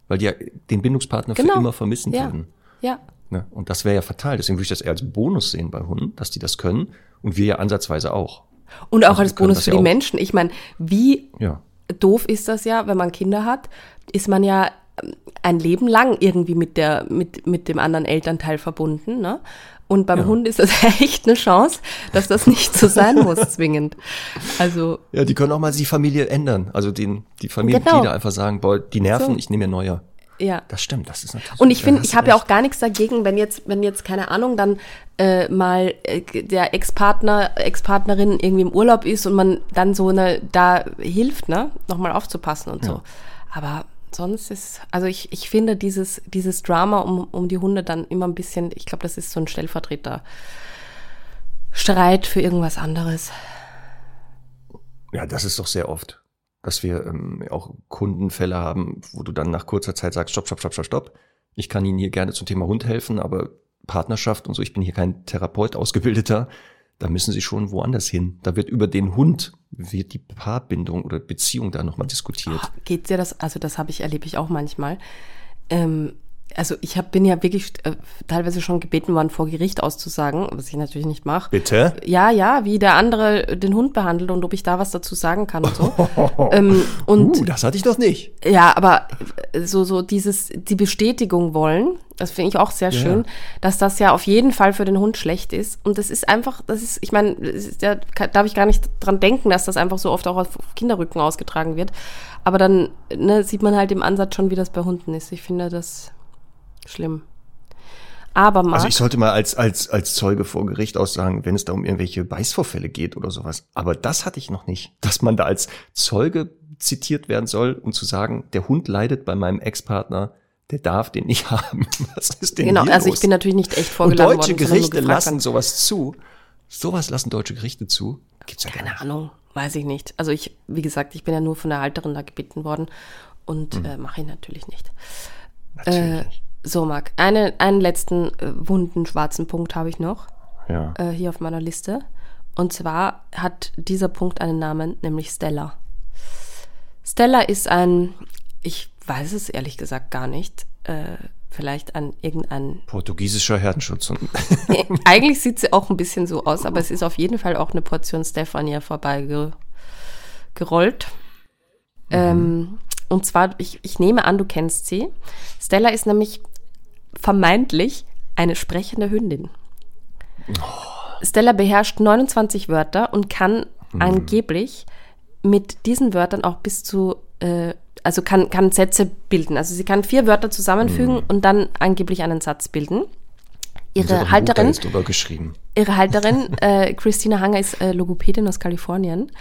Weil die ja den Bindungspartner genau. für immer vermissen ja. würden. Ja. Ne? Und das wäre ja fatal. Deswegen würde ich das eher als Bonus sehen bei Hunden, dass die das können. Und wir ja ansatzweise auch. Und auch also als Bonus für die Menschen. Ich meine, wie ja. doof ist das ja, wenn man Kinder hat, ist man ja ähm, ein Leben lang irgendwie mit der mit mit dem anderen Elternteil verbunden, ne? Und beim ja. Hund ist das <laughs> echt eine Chance, dass das nicht so sein muss <laughs> zwingend. Also ja, die können auch mal die Familie ändern, also den die Familienmitglieder genau. einfach sagen, boah, die nerven, so. ich nehme mir neue. Ja. Das stimmt, das ist natürlich. Und ich finde, ich habe ja auch gar nichts dagegen, wenn jetzt, wenn jetzt, keine Ahnung, dann äh, mal äh, der Ex-Partner, Ex-Partnerin irgendwie im Urlaub ist und man dann so eine, da hilft, ne, nochmal aufzupassen und ja. so. Aber sonst ist, also ich, ich finde dieses, dieses Drama um, um die Hunde dann immer ein bisschen, ich glaube, das ist so ein Stellvertreter. Streit für irgendwas anderes. Ja, das ist doch sehr oft. Dass wir ähm, auch Kundenfälle haben, wo du dann nach kurzer Zeit sagst, stopp, stopp, stopp, stopp, stopp. Ich kann Ihnen hier gerne zum Thema Hund helfen, aber Partnerschaft und so, ich bin hier kein Therapeut ausgebildeter, da müssen Sie schon woanders hin. Da wird über den Hund, wird die Paarbindung oder Beziehung da nochmal diskutiert. Geht dir das, also das habe ich, erlebe ich auch manchmal. Ähm, also ich hab, bin ja wirklich äh, teilweise schon gebeten worden, vor Gericht auszusagen, was ich natürlich nicht mache. Bitte? Ja, ja, wie der andere den Hund behandelt und ob ich da was dazu sagen kann und so. <laughs> ähm, und uh, das hatte ich doch nicht. ja, aber so so dieses die Bestätigung wollen, das finde ich auch sehr schön, ja. dass das ja auf jeden Fall für den Hund schlecht ist und das ist einfach, das ist, ich meine, ka- darf ich gar nicht dran denken, dass das einfach so oft auch auf Kinderrücken ausgetragen wird. Aber dann ne, sieht man halt im Ansatz schon, wie das bei Hunden ist. Ich finde das schlimm. Aber Marc, Also ich sollte mal als, als, als Zeuge vor Gericht aussagen, wenn es da um irgendwelche Beißvorfälle geht oder sowas. Aber das hatte ich noch nicht. Dass man da als Zeuge zitiert werden soll, um zu sagen, der Hund leidet bei meinem Ex-Partner, der darf den nicht <laughs> haben. Was ist denn genau, also los? ich bin natürlich nicht echt Und vorgeladen deutsche worden, Gerichte lassen sowas zu. Sowas lassen deutsche Gerichte zu. Gibt's ja Keine. Ahnung, weiß ich nicht. Also ich, wie gesagt, ich bin ja nur von der Halterin da gebeten worden und äh, mache ich natürlich nicht. Natürlich Äh, nicht. So, Marc, eine, einen letzten äh, wunden schwarzen Punkt habe ich noch Ja. äh, hier auf meiner Liste. Und zwar hat dieser Punkt einen Namen, nämlich Stella. Stella ist ein, ich weiß es ehrlich gesagt gar nicht, äh, vielleicht ein irgendein Portugiesischer Herdenschutz. <laughs> Eigentlich sieht sie auch ein bisschen so aus, aber es ist auf jeden Fall auch eine Portion Stefania vorbeigerollt. Ähm, und zwar, ich, ich nehme an, du kennst sie. Stella ist nämlich vermeintlich eine sprechende Hündin. Stella beherrscht 29 Wörter und kann angeblich mit diesen Wörtern auch bis zu, äh, also kann, kann Sätze bilden. Also sie kann vier Wörter zusammenfügen und dann angeblich einen Satz bilden. Ihre Halterin, geschrieben. ihre Halterin, äh, Christina Hanger, ist äh, Logopädin aus Kalifornien.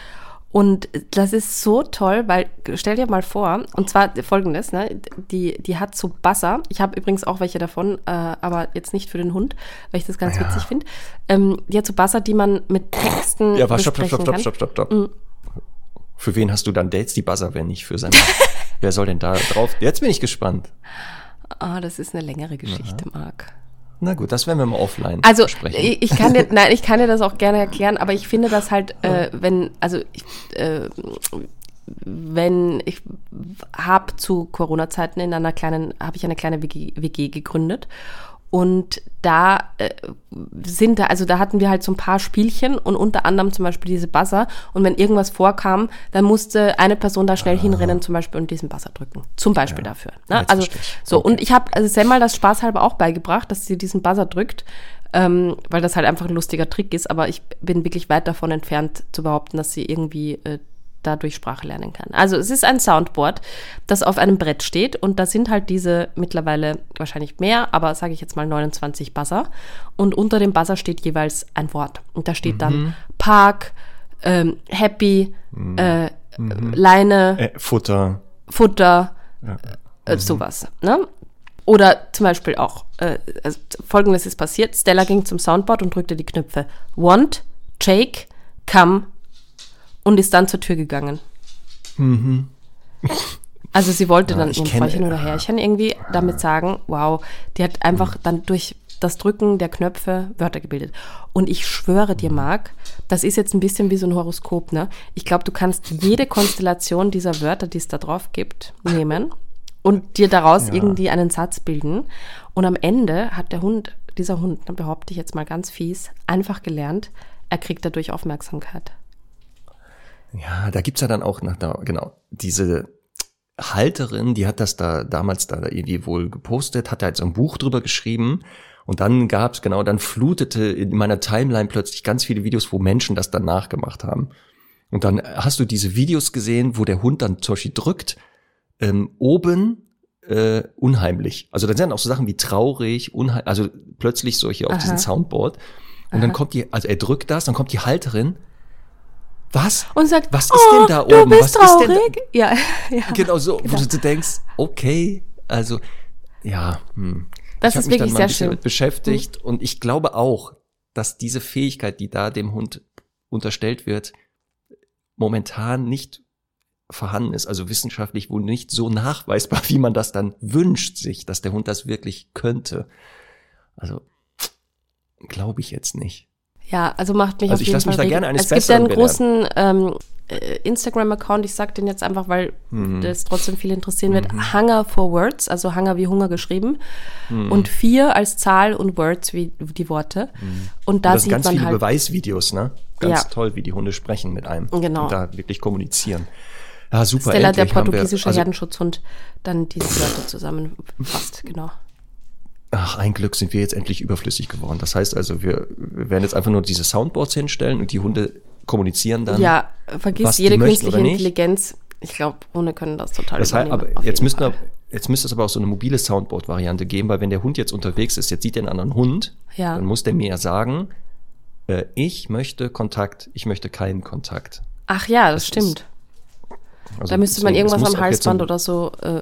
Und das ist so toll, weil stell dir mal vor, und zwar folgendes, ne, die, die hat so Buzzer. Ich habe übrigens auch welche davon, äh, aber jetzt nicht für den Hund, weil ich das ganz Ja. witzig finde. Ähm, die hat so Buzzer, die man mit Texten Ja, war stopp, stopp, stopp, stopp, stopp, stopp, stopp. Für wen hast du dann Dates? Die Buzzer, wenn nicht für sein. <laughs> Wer soll denn da drauf? Jetzt bin ich gespannt. Ah, das ist eine längere Geschichte, Marc. Na gut, das werden wir mal offline Also besprechen. ich, ich kann dir, <laughs> nein, ich kann dir das auch gerne erklären, aber ich finde das halt, äh, wenn, also ich, äh, wenn ich habe zu Corona-Zeiten in einer kleinen, habe ich eine kleine WG, WG gegründet und da äh, sind da, also da hatten wir halt so ein paar Spielchen und unter anderem zum Beispiel diese Buzzer. Und wenn irgendwas vorkam, dann musste eine Person da schnell hinrennen zum Beispiel und diesen Buzzer drücken. Zum Beispiel dafür. Ne? Also so, Okay. und ich habe also Semmel das spaßhalber auch beigebracht, dass sie diesen Buzzer drückt, ähm, weil das halt einfach ein lustiger Trick ist. Aber ich bin wirklich weit davon entfernt zu behaupten, dass sie irgendwie äh, dadurch Sprache lernen kann. Also es ist ein Soundboard, das auf einem Brett steht und da sind halt diese mittlerweile wahrscheinlich mehr, aber sage ich jetzt mal 29 Buzzer und unter dem Buzzer steht jeweils ein Wort und da steht Mhm. dann Park, ähm, Happy, äh, Leine, äh, Futter. Futter, äh, sowas. Ne? Oder zum Beispiel auch, äh, also folgendes ist passiert, Stella ging zum Soundboard und drückte die Knöpfe Want, Shake, Come und ist dann zur Tür gegangen. Also sie wollte Ja, dann ihrem Freundchen oder Herrchen irgendwie damit sagen, wow, die hat einfach dann durch das Drücken der Knöpfe Wörter gebildet. Und ich schwöre dir, Marc, das ist jetzt ein bisschen wie so ein Horoskop, ne? Ich glaube, du kannst jede Konstellation dieser Wörter, die es da drauf gibt, nehmen und dir daraus irgendwie einen Satz bilden. Und am Ende hat der Hund, dieser Hund, dann behaupte ich jetzt mal ganz fies, einfach gelernt, er kriegt dadurch Aufmerksamkeit. Ja, da gibt's ja dann auch nach da, genau, diese Halterin, die hat das da damals da irgendwie wohl gepostet, hat da jetzt so ein Buch drüber geschrieben und dann gab's genau, dann flutete in meiner Timeline plötzlich ganz viele Videos, wo Menschen das dann nachgemacht haben. Und dann hast du diese Videos gesehen, wo der Hund dann zum Beispiel drückt, ähm, oben äh, unheimlich. Also dann sind auch so Sachen wie traurig, unheimlich, also plötzlich solche auf Aha. diesem Soundboard. Und dann kommt die, also er drückt das, dann kommt die Halterin. Was? Und sagt, Was ist oh, denn da du oben? bist Was ist denn da- traurig? Ja, <laughs> ja. Genau so, Genau. wo du denkst, okay, also ja, hm. Das ich hab ist mich dann wirklich mal sehr ein bisschen schön. damit beschäftigt und ich glaube auch, dass diese Fähigkeit, die da dem Hund unterstellt wird, momentan nicht vorhanden ist, also wissenschaftlich wohl nicht so nachweisbar, wie man das dann wünscht sich, dass der Hund das wirklich könnte. Also glaube ich jetzt nicht. Ja, also macht mich Also auf ich jeden Fall mich da reden. gerne eines Es gibt ja einen großen ähm, äh, Instagram-Account, ich sag den jetzt einfach, weil Mhm. das trotzdem viel interessieren wird. Hunger for Words, also Hunger wie Hunger geschrieben. Mhm. Und vier als Zahl und Words wie die Worte. Und da das sind sieht ganz man viele halt. Beweisvideos, ne? Ganz Ja. toll, wie die Hunde sprechen mit einem. Genau. Und da wirklich kommunizieren. Ja, super. Stella, der haben wir- portugiesische also, Herdenschutzhund, dann diese Wörter zusammenfasst, genau. Ach, ein Glück sind wir jetzt endlich überflüssig geworden. Das heißt also, wir, wir werden jetzt einfach nur diese Soundboards hinstellen und die Hunde kommunizieren dann. Ja, vergiss jede künstliche. Intelligenz. Ich glaube, Hunde können das total Das heißt, aber jetzt jeden müsste, Fall. jetzt müsste es aber auch so eine mobile Soundboard-Variante geben, weil wenn der Hund jetzt unterwegs ist, jetzt sieht er einen anderen Hund, Ja. dann muss der mir ja sagen, äh, ich möchte Kontakt, ich möchte keinen Kontakt. Ach ja, das, Das stimmt. Also Da müsste man irgendwas am Halsband oder so äh,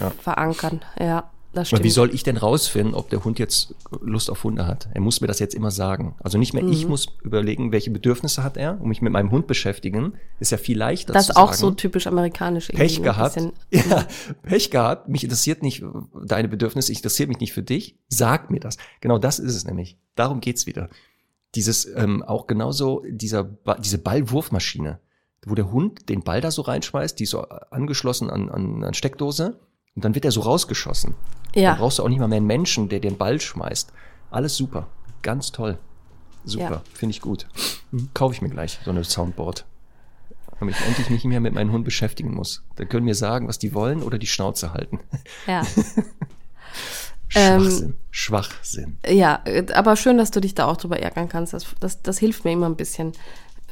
Ja. verankern. Ja, das Aber stimmt. wie soll ich denn rausfinden, ob der Hund jetzt Lust auf Hunde hat? Er muss mir das jetzt immer sagen. Also nicht mehr Mhm. ich muss überlegen, welche Bedürfnisse hat er und mich mit meinem Hund beschäftigen. Ist ja viel leichter das ist auch sagen. so typisch amerikanisch. Pech gehabt. <laughs> Ja, Pech gehabt. Mich interessiert nicht deine Bedürfnisse, ich interessiert mich nicht für dich. Sag mir das. Genau das ist es nämlich. Darum geht's wieder. Dieses ähm, auch genauso dieser Ba- diese Ballwurfmaschine, wo der Hund den Ball da so reinschmeißt, die ist so angeschlossen an, an, an Steckdose und dann wird er so rausgeschossen. Da Ja, brauchst du auch nicht mal mehr einen Menschen, der den Ball schmeißt. Alles super. Ganz toll. Super. Ja. Finde ich gut. Kaufe ich mir gleich so eine Soundboard. Damit ich endlich nicht mehr mit meinem Hund beschäftigen muss. Dann können mir sagen, was die wollen oder die Schnauze halten. ja. <laughs> Ähm, Schwachsinn. Schwachsinn. ja, aber schön, dass du dich da auch drüber ärgern kannst. Das, das, das hilft mir immer ein bisschen,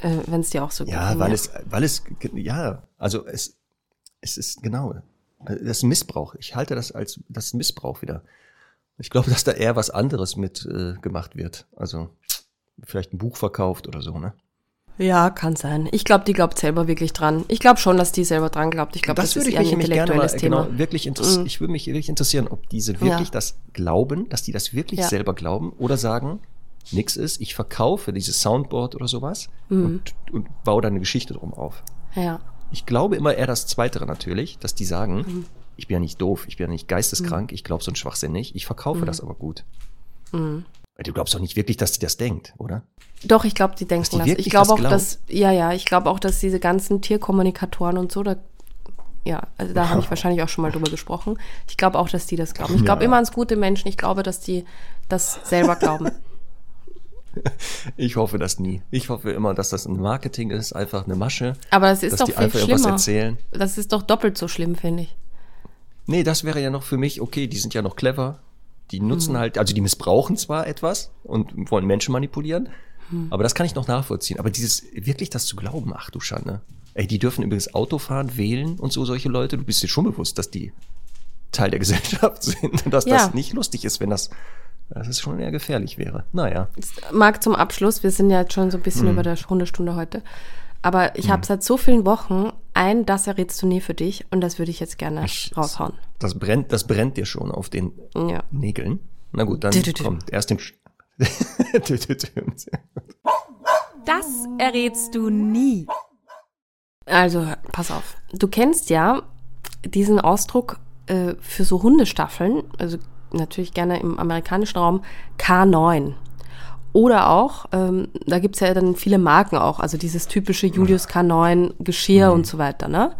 äh, wenn es dir auch so Ja, geht. weil es, weil es, ja, also es, es ist genau, das ist Missbrauch. Ich halte das als das Missbrauch wieder. Ich glaube, dass da eher was anderes mit äh, gemacht wird. Also vielleicht ein Buch verkauft oder so, ne? Ja, kann sein. Ich glaube, die glaubt selber wirklich dran. Ich glaube schon, dass die selber dran glaubt. Ich glaube, das, würde ist ich eher ein gerne mal intellektuelles Thema. genau, wirklich. Mm. Ich würde mich wirklich interessieren, ob diese wirklich Ja. das glauben, dass die das wirklich Ja. selber glauben oder sagen, nix ist, ich verkaufe dieses Soundboard oder sowas Mm. und, und baue da eine Geschichte drum auf. Ja. Ich glaube immer eher das Zweitere natürlich, dass die sagen, Mhm. ich bin ja nicht doof, ich bin ja nicht geisteskrank, ich glaube so einen Schwachsinn nicht, ich verkaufe Mhm. das aber gut. Weil du glaubst doch nicht wirklich, dass die das denkt, oder? Doch, ich glaube, die denken das. Ich glaube auch, glauben? dass, ja, ja, ich glaube auch, dass diese ganzen Tierkommunikatoren und so, da, ja, also da habe ich <laughs> wahrscheinlich auch schon mal drüber gesprochen. Ich glaube auch, dass die das glauben. Ich glaube Ja. immer ans gute Menschen. Ich glaube, dass die das selber glauben. <laughs> <laughs> Ich hoffe das nie. Ich hoffe immer, dass das ein Marketing ist, einfach eine Masche. Aber das ist dass doch die viel einfach schlimmer. erzählen. Das ist doch doppelt so schlimm, finde ich. Nee, das wäre ja noch für mich, okay, die sind ja noch clever. Die Hm. nutzen halt, also die missbrauchen zwar etwas und wollen Menschen manipulieren, Hm. aber das kann ich noch nachvollziehen. Aber dieses, wirklich das zu glauben, ach du Schande. Ey, die dürfen übrigens Auto fahren, wählen und so solche Leute. Du bist dir schon bewusst, dass die Teil der <laughs> Gesellschaft sind und dass Ja. das nicht lustig ist, wenn das, das ist schon eher gefährlich wäre. Naja. Marc, zum Abschluss, wir sind ja jetzt schon so ein bisschen Hm. über der Hundestunde heute. Aber ich habe seit so vielen Wochen ein, das errätst du nie für dich und das würde ich jetzt gerne Ich- raushauen. Das brennt, das brennt dir schon auf den Ja. Nägeln. Na gut, dann kommt erst dü. <laughs> Das errätst du nie. Also, pass auf. Du kennst ja diesen Ausdruck äh, für so Hundestaffeln, also natürlich gerne im amerikanischen Raum, K9. Oder auch, ähm, da gibt's ja dann viele Marken auch, also dieses typische Julius K9 Geschirr und so weiter, ne?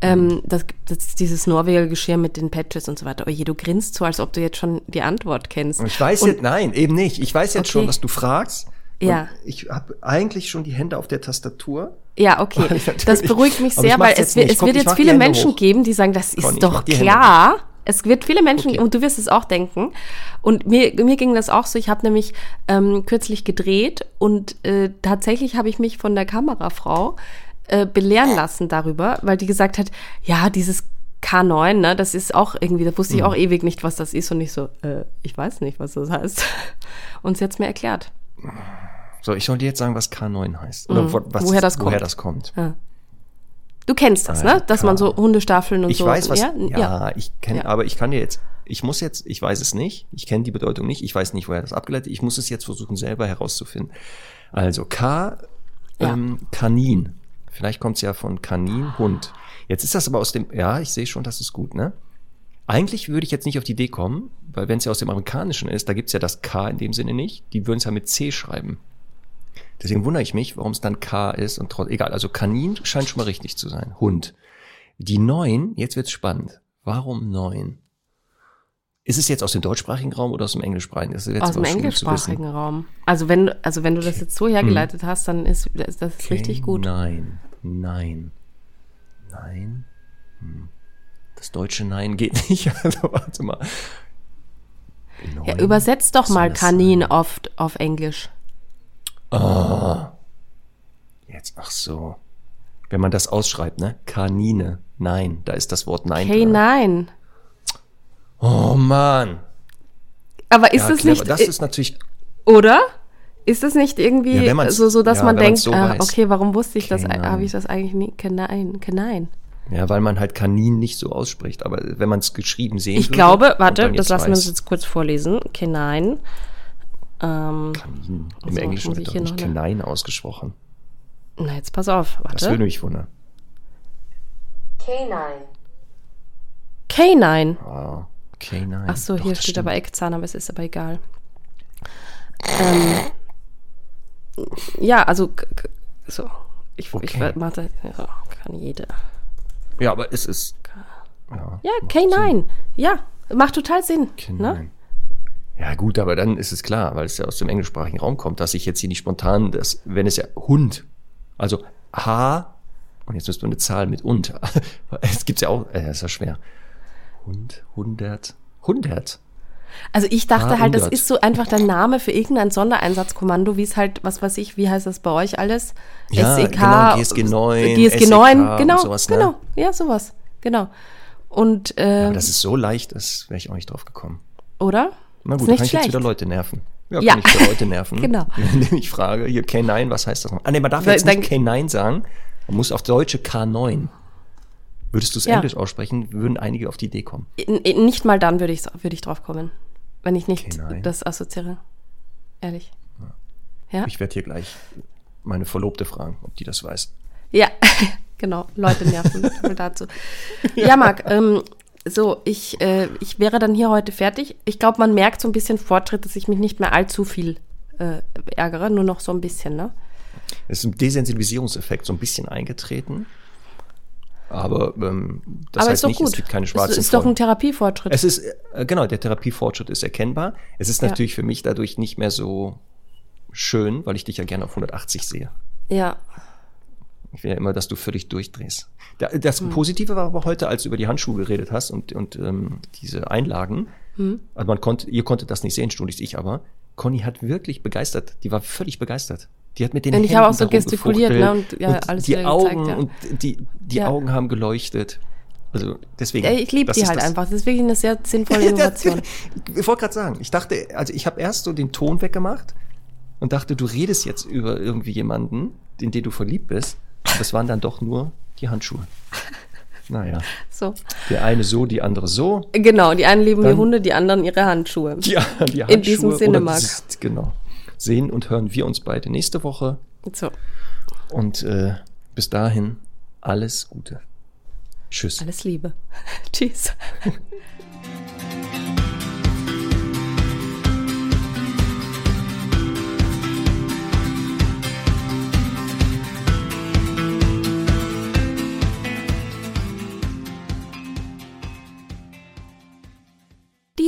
Ähm, das, das ist dieses Norweger Geschirr mit den Patches und so weiter. Oje, du grinst so, als ob du jetzt schon die Antwort kennst. Ich weiß Und- jetzt, nein, eben nicht. Ich weiß jetzt Okay. schon, was du fragst. Ja. Ich habe eigentlich schon die Hände auf der Tastatur. Ja, okay. <laughs> Das beruhigt mich sehr, weil es, es wird jetzt viele menschen hoch. geben, die sagen, das ist Conny, doch klar. Es wird viele Menschen Okay. und du wirst es auch denken. Und mir, mir ging das auch so. Ich habe nämlich ähm, kürzlich gedreht und äh, tatsächlich habe ich mich von der Kamerafrau äh, belehren lassen darüber, weil die gesagt hat, ja, dieses K9, ne, das ist auch irgendwie, da wusste ich Mhm. auch ewig nicht, was das ist und ich so, äh, ich weiß nicht, was das heißt. <laughs> Und sie hat's mir erklärt. So, ich soll dir jetzt sagen, was K9 heißt. Oder Mhm. was, Woher das woher kommt. das kommt. Du kennst das, ne? Dass man so Hundestaffeln und Ich so. weiß, was. Ja, Ja, ich kenne, Ja. aber ich kann dir jetzt. Ich muss jetzt, ich weiß es nicht, ich kenne die Bedeutung nicht, ich weiß nicht, woher das abgeleitet Ich muss es jetzt versuchen, selber herauszufinden. Also K, ähm, Kanin. Vielleicht kommt es ja von Kanin, Hund. Jetzt ist das aber aus dem, ja, ich sehe schon, das ist gut, ne? Eigentlich würde ich jetzt nicht auf die Idee kommen, weil wenn es ja aus dem Amerikanischen ist, da gibt's ja das K in dem Sinne nicht. Die würden es ja mit C schreiben. Deswegen wundere ich mich, warum es dann K ist und trotzdem, egal, also Kanin scheint schon mal richtig zu sein. Hund. Die neun, jetzt wird's spannend. Warum neun? Ist es jetzt aus dem deutschsprachigen Raum oder aus dem englischsprachigen? Das ist jetzt Aus dem englischsprachigen Raum. Also wenn, du- also wenn du das jetzt so hergeleitet hast, dann ist das, das ist richtig gut. Nein, nein, nein. Hm. Das deutsche Nein geht <laughs> nicht. Also warte mal. Ja, Neun. übersetzt doch mal Kanin sein? auf, auf Englisch. Jetzt, ach so. Wenn man das ausschreibt, ne? Kanine. Nein, da ist das Wort Nein. Hey, nein. Oh Mann. Aber ist ja, das nicht, Das ist natürlich. oder? Ist das nicht irgendwie Ja, so, so dass ja, man denkt, so ah, okay, warum wusste ich das, Kenein. habe ich das eigentlich nie, Kenein, Kenein. Ja, weil man halt Kanin nicht so ausspricht. Aber wenn man es geschrieben sehen Ich würde glaube, warte, das lassen wir uns jetzt kurz vorlesen. Kenein. Ähm, Kanin. Im Also, Englischen muss wird doch hier nicht noch eine- ausgesprochen. na, jetzt pass auf, Das würde warte. mich wundern. Canine. Canine. Ah, K9. Ach so, Doch, hier steht stimmt. aber Eckzahn, aber es ist aber egal. Ähm, ja, also, so. Ich, Okay. ich warte, ja, kann jede. Ja, aber es ist. Ja, Ja, macht K9. Ja, macht total Sinn. Sinn. Ne? K9. Ja, gut, aber dann ist es klar, weil es ja aus dem englischsprachigen Raum kommt, dass ich jetzt hier nicht spontan das, wenn es ja Hund, also H, und jetzt müssen wir eine Zahl mit und. <laughs> Es gibt's ja auch, äh, ist ja schwer. Hund, hundert, hundert. Also ich dachte Ah, halt, das ist so einfach der Name für irgendein Sondereinsatzkommando, wie es halt, was weiß ich, wie heißt das bei euch alles? Ja, SEK, genau, GSG 9, GSG 9, SEK und genau, sowas, ne? genau, ja, sowas, genau. Und, äh, Aber das ist so leicht, das wäre ich auch nicht drauf gekommen. oder? Na ist gut, nicht kann ich jetzt wieder Leute nerven. Ja, Ja. kann ich wieder Leute <laughs> nerven. Genau. <laughs> Wenn ich frage, hier K9, was heißt das noch? Ah, nee, man darf Weil jetzt nicht dann- K9 sagen. Man muss auf Deutsche K9. Würdest du es Ja. Englisch aussprechen, würden einige auf die Idee kommen. Nicht mal dann würde ich, würde ich drauf kommen, wenn ich nicht Okay, nein. das assoziiere. Ehrlich. Ja, Ich werde hier gleich meine Verlobte fragen, ob die das weiß. ja, <laughs> genau, Leute nerven dazu. Ja, Marc, ähm, so, ich, äh, ich wäre dann hier heute fertig. Ich glaube, man merkt so ein bisschen Fortschritt, dass ich mich nicht mehr allzu viel äh, ärgere, nur noch so ein bisschen, ne? Es ist ein Desensibilisierungseffekt so ein bisschen eingetreten. Aber ähm, das Aber heißt nicht, gut. es gibt keine es schwarzen ist doch ein. Therapiefortschritt. Es ist, äh, genau, der Therapiefortschritt ist erkennbar. Es ist Ja. natürlich für mich dadurch nicht mehr so schön, weil ich dich ja gerne auf 180 sehe. ja, Ich will ja immer, dass du völlig durchdrehst. Da- Das Hm. Positive war aber heute, als du über die Handschuhe geredet hast und, und ähm, diese Einlagen. Hm. Also man konnte, ihr konntet das nicht sehen, Studis, ich aber. Conny hat wirklich begeistert. Die war völlig begeistert. Die hat mit den Und ich Händen habe auch so gestikuliert, ne, und ja, alles die Augen gezeigt, ja. und die, die Ja. Augen haben geleuchtet. Also deswegen. Ich liebe die halt das- einfach. Das ist wirklich eine sehr sinnvolle <laughs> Innovation. <laughs> ich wollte gerade sagen, ich dachte, also ich habe erst so den Ton weggemacht und dachte, du redest jetzt über irgendwie jemanden, in den du verliebt bist. Das waren dann doch nur die Handschuhe. <laughs> Naja, So. der eine so, die andere so. Genau, die einen lieben die Dann- Hunde, die anderen ihre Handschuhe. <laughs> Ja, die In diesem Handschuhe Sinne, Marc. dieses- Genau. Sehen und hören wir uns beide nächste Woche. So, Und äh, bis dahin alles Gute. Tschüss. alles Liebe. <laughs> Tschüss.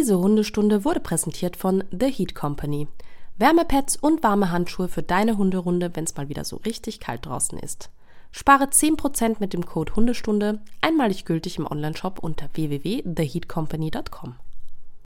Diese Hundestunde wurde präsentiert von The Heat Company. Wärmepads und warme Handschuhe für deine Hunderunde, wenn es mal wieder so richtig kalt draußen ist. Spare 10% mit dem Code Hundestunde, einmalig gültig im Onlineshop unter www.theheatcompany.com.